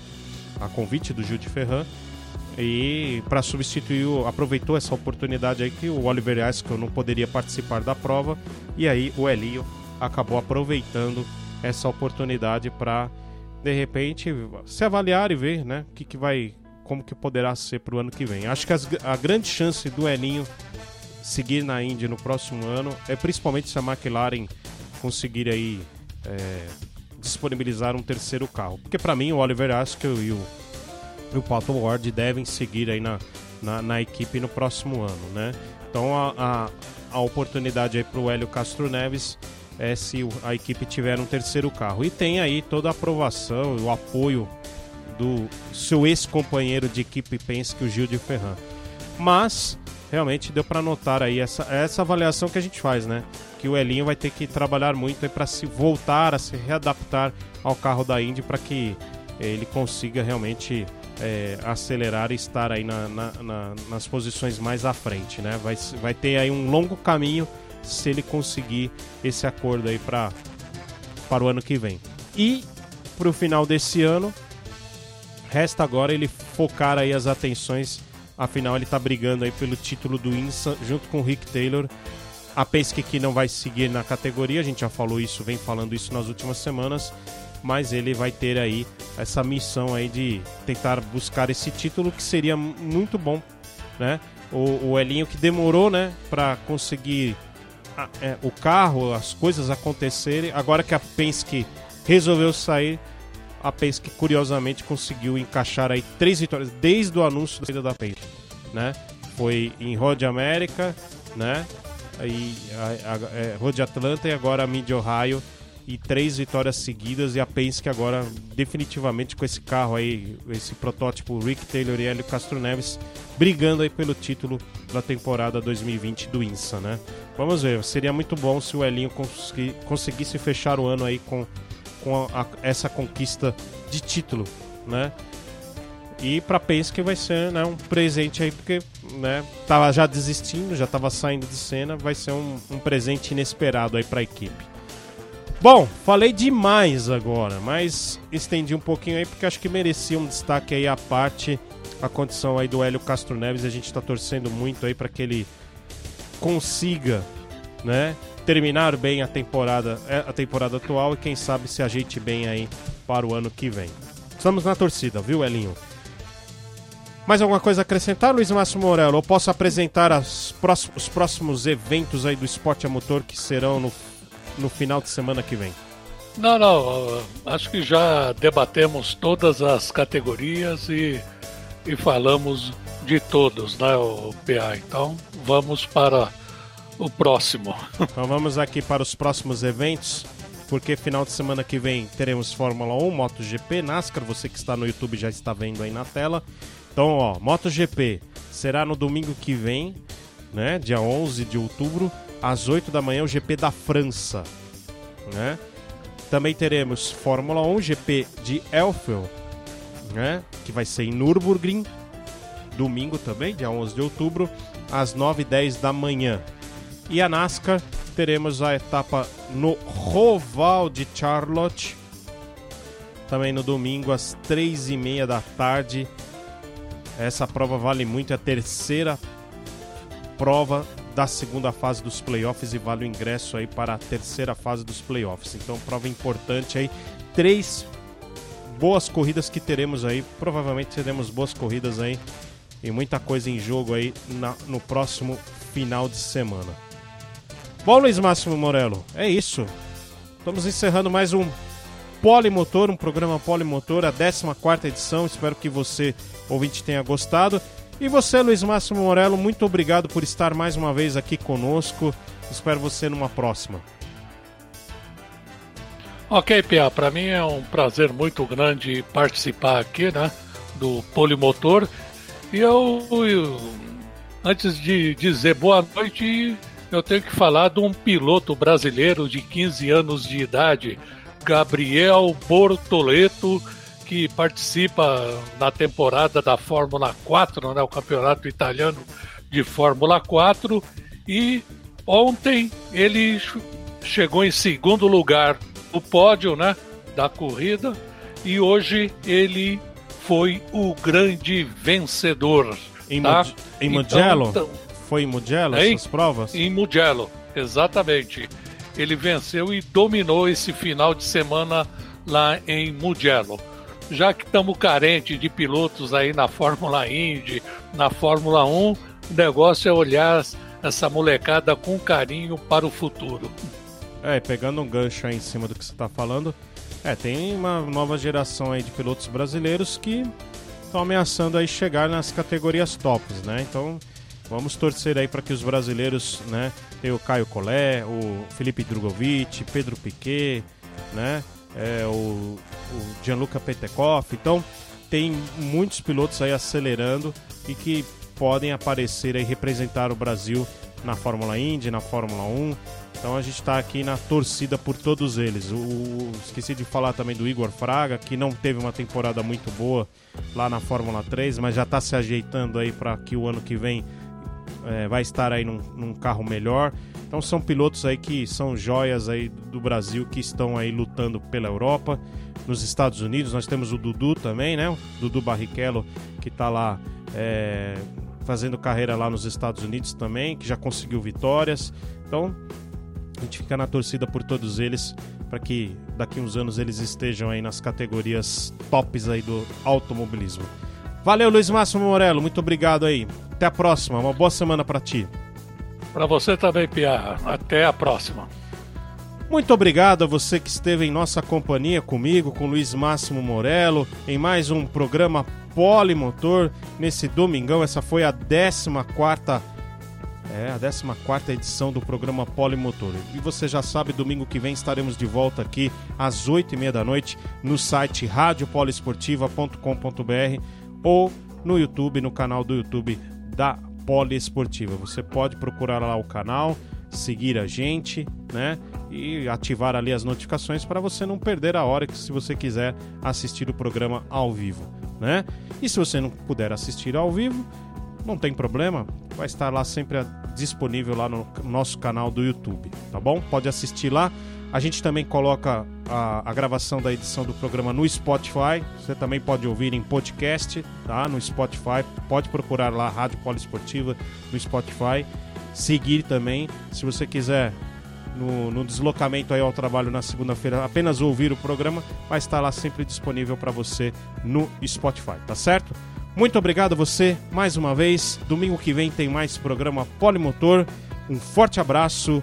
a convite do Gil de Ferran e para substituir aproveitou essa oportunidade aí que o Oliver Askew não poderia participar da prova e aí o Elinho acabou aproveitando essa oportunidade para de repente se avaliar e ver, né, que, que vai, como que poderá ser para o ano que vem. Acho que as, a grande chance do Elinho seguir na Indy no próximo ano é principalmente se a McLaren conseguir aí é, disponibilizar um terceiro carro, porque para mim o Oliver Askew e o, e o Pato Ward devem seguir aí na, na, na, equipe no próximo ano, né? Então a, a, a oportunidade aí para o Hélio Castro Neves é, se a equipe tiver um terceiro carro. E tem aí toda a aprovação o apoio do seu ex-companheiro de equipe Penske, o Gil de Ferran. Mas realmente deu para notar aí essa, essa avaliação que a gente faz, né? Que o Elinho vai ter que trabalhar muito para se voltar a se readaptar ao carro da Indy para que ele consiga realmente é, acelerar e estar aí na, na, na, nas posições mais à frente, né? Vai, vai ter aí um longo caminho se ele conseguir esse acordo aí para para o ano que vem. E para o final desse ano, resta agora ele focar aí as atenções. Afinal, ele está brigando aí pelo título do INSA junto com o Rick Taylor A Penske que não vai seguir na categoria, a gente já falou isso, vem falando isso nas últimas semanas, mas ele vai ter aí essa missão aí de tentar buscar esse título que seria muito bom, né? O, o Elinho que demorou, né, para conseguir a, é, o carro, as coisas acontecerem. Agora que a Penske resolveu sair, a Penske curiosamente conseguiu encaixar aí três vitórias desde o anúncio da saída da Penske, né? Foi em Road América, né? Aí, é, Road Atlanta e agora Mid Ohio e três vitórias seguidas e a Penske agora definitivamente com esse carro aí, esse protótipo Rick Taylor e Hélio Castro Neves brigando aí pelo título da temporada 2020 do INSA, né? Vamos ver, seria muito bom se o Elinho consegui, conseguisse fechar o ano aí com, com a, a, essa conquista de título, né? E para Penske vai ser né, um presente aí, porque né, tava já desistindo, já estava saindo de cena, vai ser um, um presente inesperado aí para a equipe. Bom, falei demais agora, mas estendi um pouquinho aí porque acho que merecia um destaque aí a parte a condição aí do Hélio Castro Neves. A gente está torcendo muito aí para que ele consiga, né, terminar bem a temporada, é, a temporada atual e quem sabe se ajeite bem aí para o ano que vem. Estamos na torcida, viu, Elinho? Mais alguma coisa a acrescentar, Luiz Márcio Morello? Eu posso apresentar os próximos eventos aí do esporte a motor que serão no, no final de semana que vem? Não, não. Acho que já debatemos todas as categorias e, e falamos de todos, né, o PA? Então vamos para o próximo. Então vamos aqui para os próximos eventos, porque final de semana que vem teremos Fórmula 1, MotoGP, NASCAR, você que está no YouTube já está vendo aí na tela. Então, ó, MotoGP será no domingo que vem, né, dia 11 de outubro, às 8 da manhã, o GP da França, né? Também teremos Fórmula 1 GP de Elfel, né, que vai ser em Nürburgring, domingo também, dia 11 de outubro, às 9h10 da manhã. E a NASCAR, teremos a etapa no Roval de Charlotte, também no domingo, às 3h30 da tarde. Essa prova vale muito, é a terceira prova da segunda fase dos playoffs e vale o ingresso aí para a terceira fase dos playoffs. Então, prova importante aí. Três boas corridas que teremos aí. Provavelmente teremos boas corridas aí e muita coisa em jogo aí na, no próximo final de semana. Bom, Luiz Máximo Morello, é isso. Estamos encerrando mais um Polimotor, um programa Polimotor, a 14 edição. Espero que você, ouvinte, tenha gostado. E você, Luiz Máximo Morello, muito obrigado por estar mais uma vez aqui conosco. Espero você numa próxima. Ok, Pia, para mim é um prazer muito grande participar aqui, né, do Polimotor e eu, eu, antes de dizer boa noite, eu tenho que falar de um piloto brasileiro de 15 anos de idade, Gabriel Bortoleto, que participa na temporada da Fórmula 4, né, o campeonato italiano de Fórmula 4, e ontem ele chegou em segundo lugar no pódio né, da corrida, e hoje ele foi o grande vencedor. Em, tá? em Mugello? Foi em Mugello em, essas provas? Em Mugello, exatamente. Ele venceu e dominou esse final de semana lá em Mugello. Já que estamos carentes de pilotos aí na Fórmula Indy, na Fórmula 1, o negócio é olhar essa molecada com carinho para o futuro. É, pegando um gancho aí em cima do que você está falando, é, tem uma nova geração aí de pilotos brasileiros que estão ameaçando aí chegar nas categorias tops, né? Então, vamos torcer aí para que os brasileiros, né, tem o Caio Collet, o Felipe Drogovic, Pedro Piquet, né? É, o, o Gianluca Petekoff. Então, tem muitos pilotos aí acelerando e que podem aparecer aí representar o Brasil na Fórmula Indy, na Fórmula 1 então a gente está aqui na torcida por todos eles. O, esqueci de falar também do Igor Fraga, que não teve uma temporada muito boa lá na Fórmula 3, mas já está se ajeitando aí para que o ano que vem é, vai estar aí num, num, carro melhor. Então são pilotos aí que são joias aí do Brasil que estão aí lutando pela Europa. Nos Estados Unidos nós temos o Dudu também, né? O Dudu Barrichello que está lá é, fazendo carreira lá nos Estados Unidos também, que já conseguiu vitórias. Então, a gente fica na torcida por todos eles para que daqui uns anos eles estejam aí nas categorias tops aí do automobilismo. Valeu, Luiz Márcio Morello, muito obrigado aí. Até a próxima, uma boa semana para ti. Para você também, Pia. Até a próxima. Muito obrigado a você que esteve em nossa companhia comigo, com Luiz Máximo Morello, em mais um programa Polimotor nesse domingão. Essa foi a 14 é, a 14 edição do programa Polimotor. E você já sabe, domingo que vem estaremos de volta aqui às 8h30 da noite no site radiopoliesportiva.com.br ou no YouTube, no canal do YouTube da Poliesportiva. Você pode procurar lá o canal, seguir a gente, né? E ativar ali as notificações para você não perder a hora que se você quiser assistir o programa ao vivo, né? E se você não puder assistir ao vivo, não tem problema, vai estar lá sempre disponível lá no nosso canal do YouTube, tá bom? Pode assistir lá. A gente também coloca a, a, gravação da edição do programa no Spotify. Você também pode ouvir em podcast, tá? No Spotify. Pode procurar lá Rádio Poliesportiva no Spotify. Seguir também. Se você quiser no, no deslocamento aí ao trabalho na segunda-feira, apenas ouvir o programa, vai estar lá sempre disponível para você no Spotify, tá certo? Muito obrigado a você mais uma vez. Domingo que vem tem mais programa Polimotor. Um forte abraço.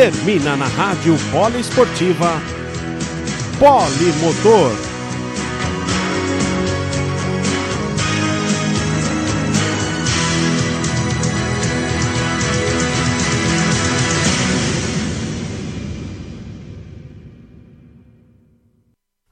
Termina na Rádio Poliesportiva Polimotor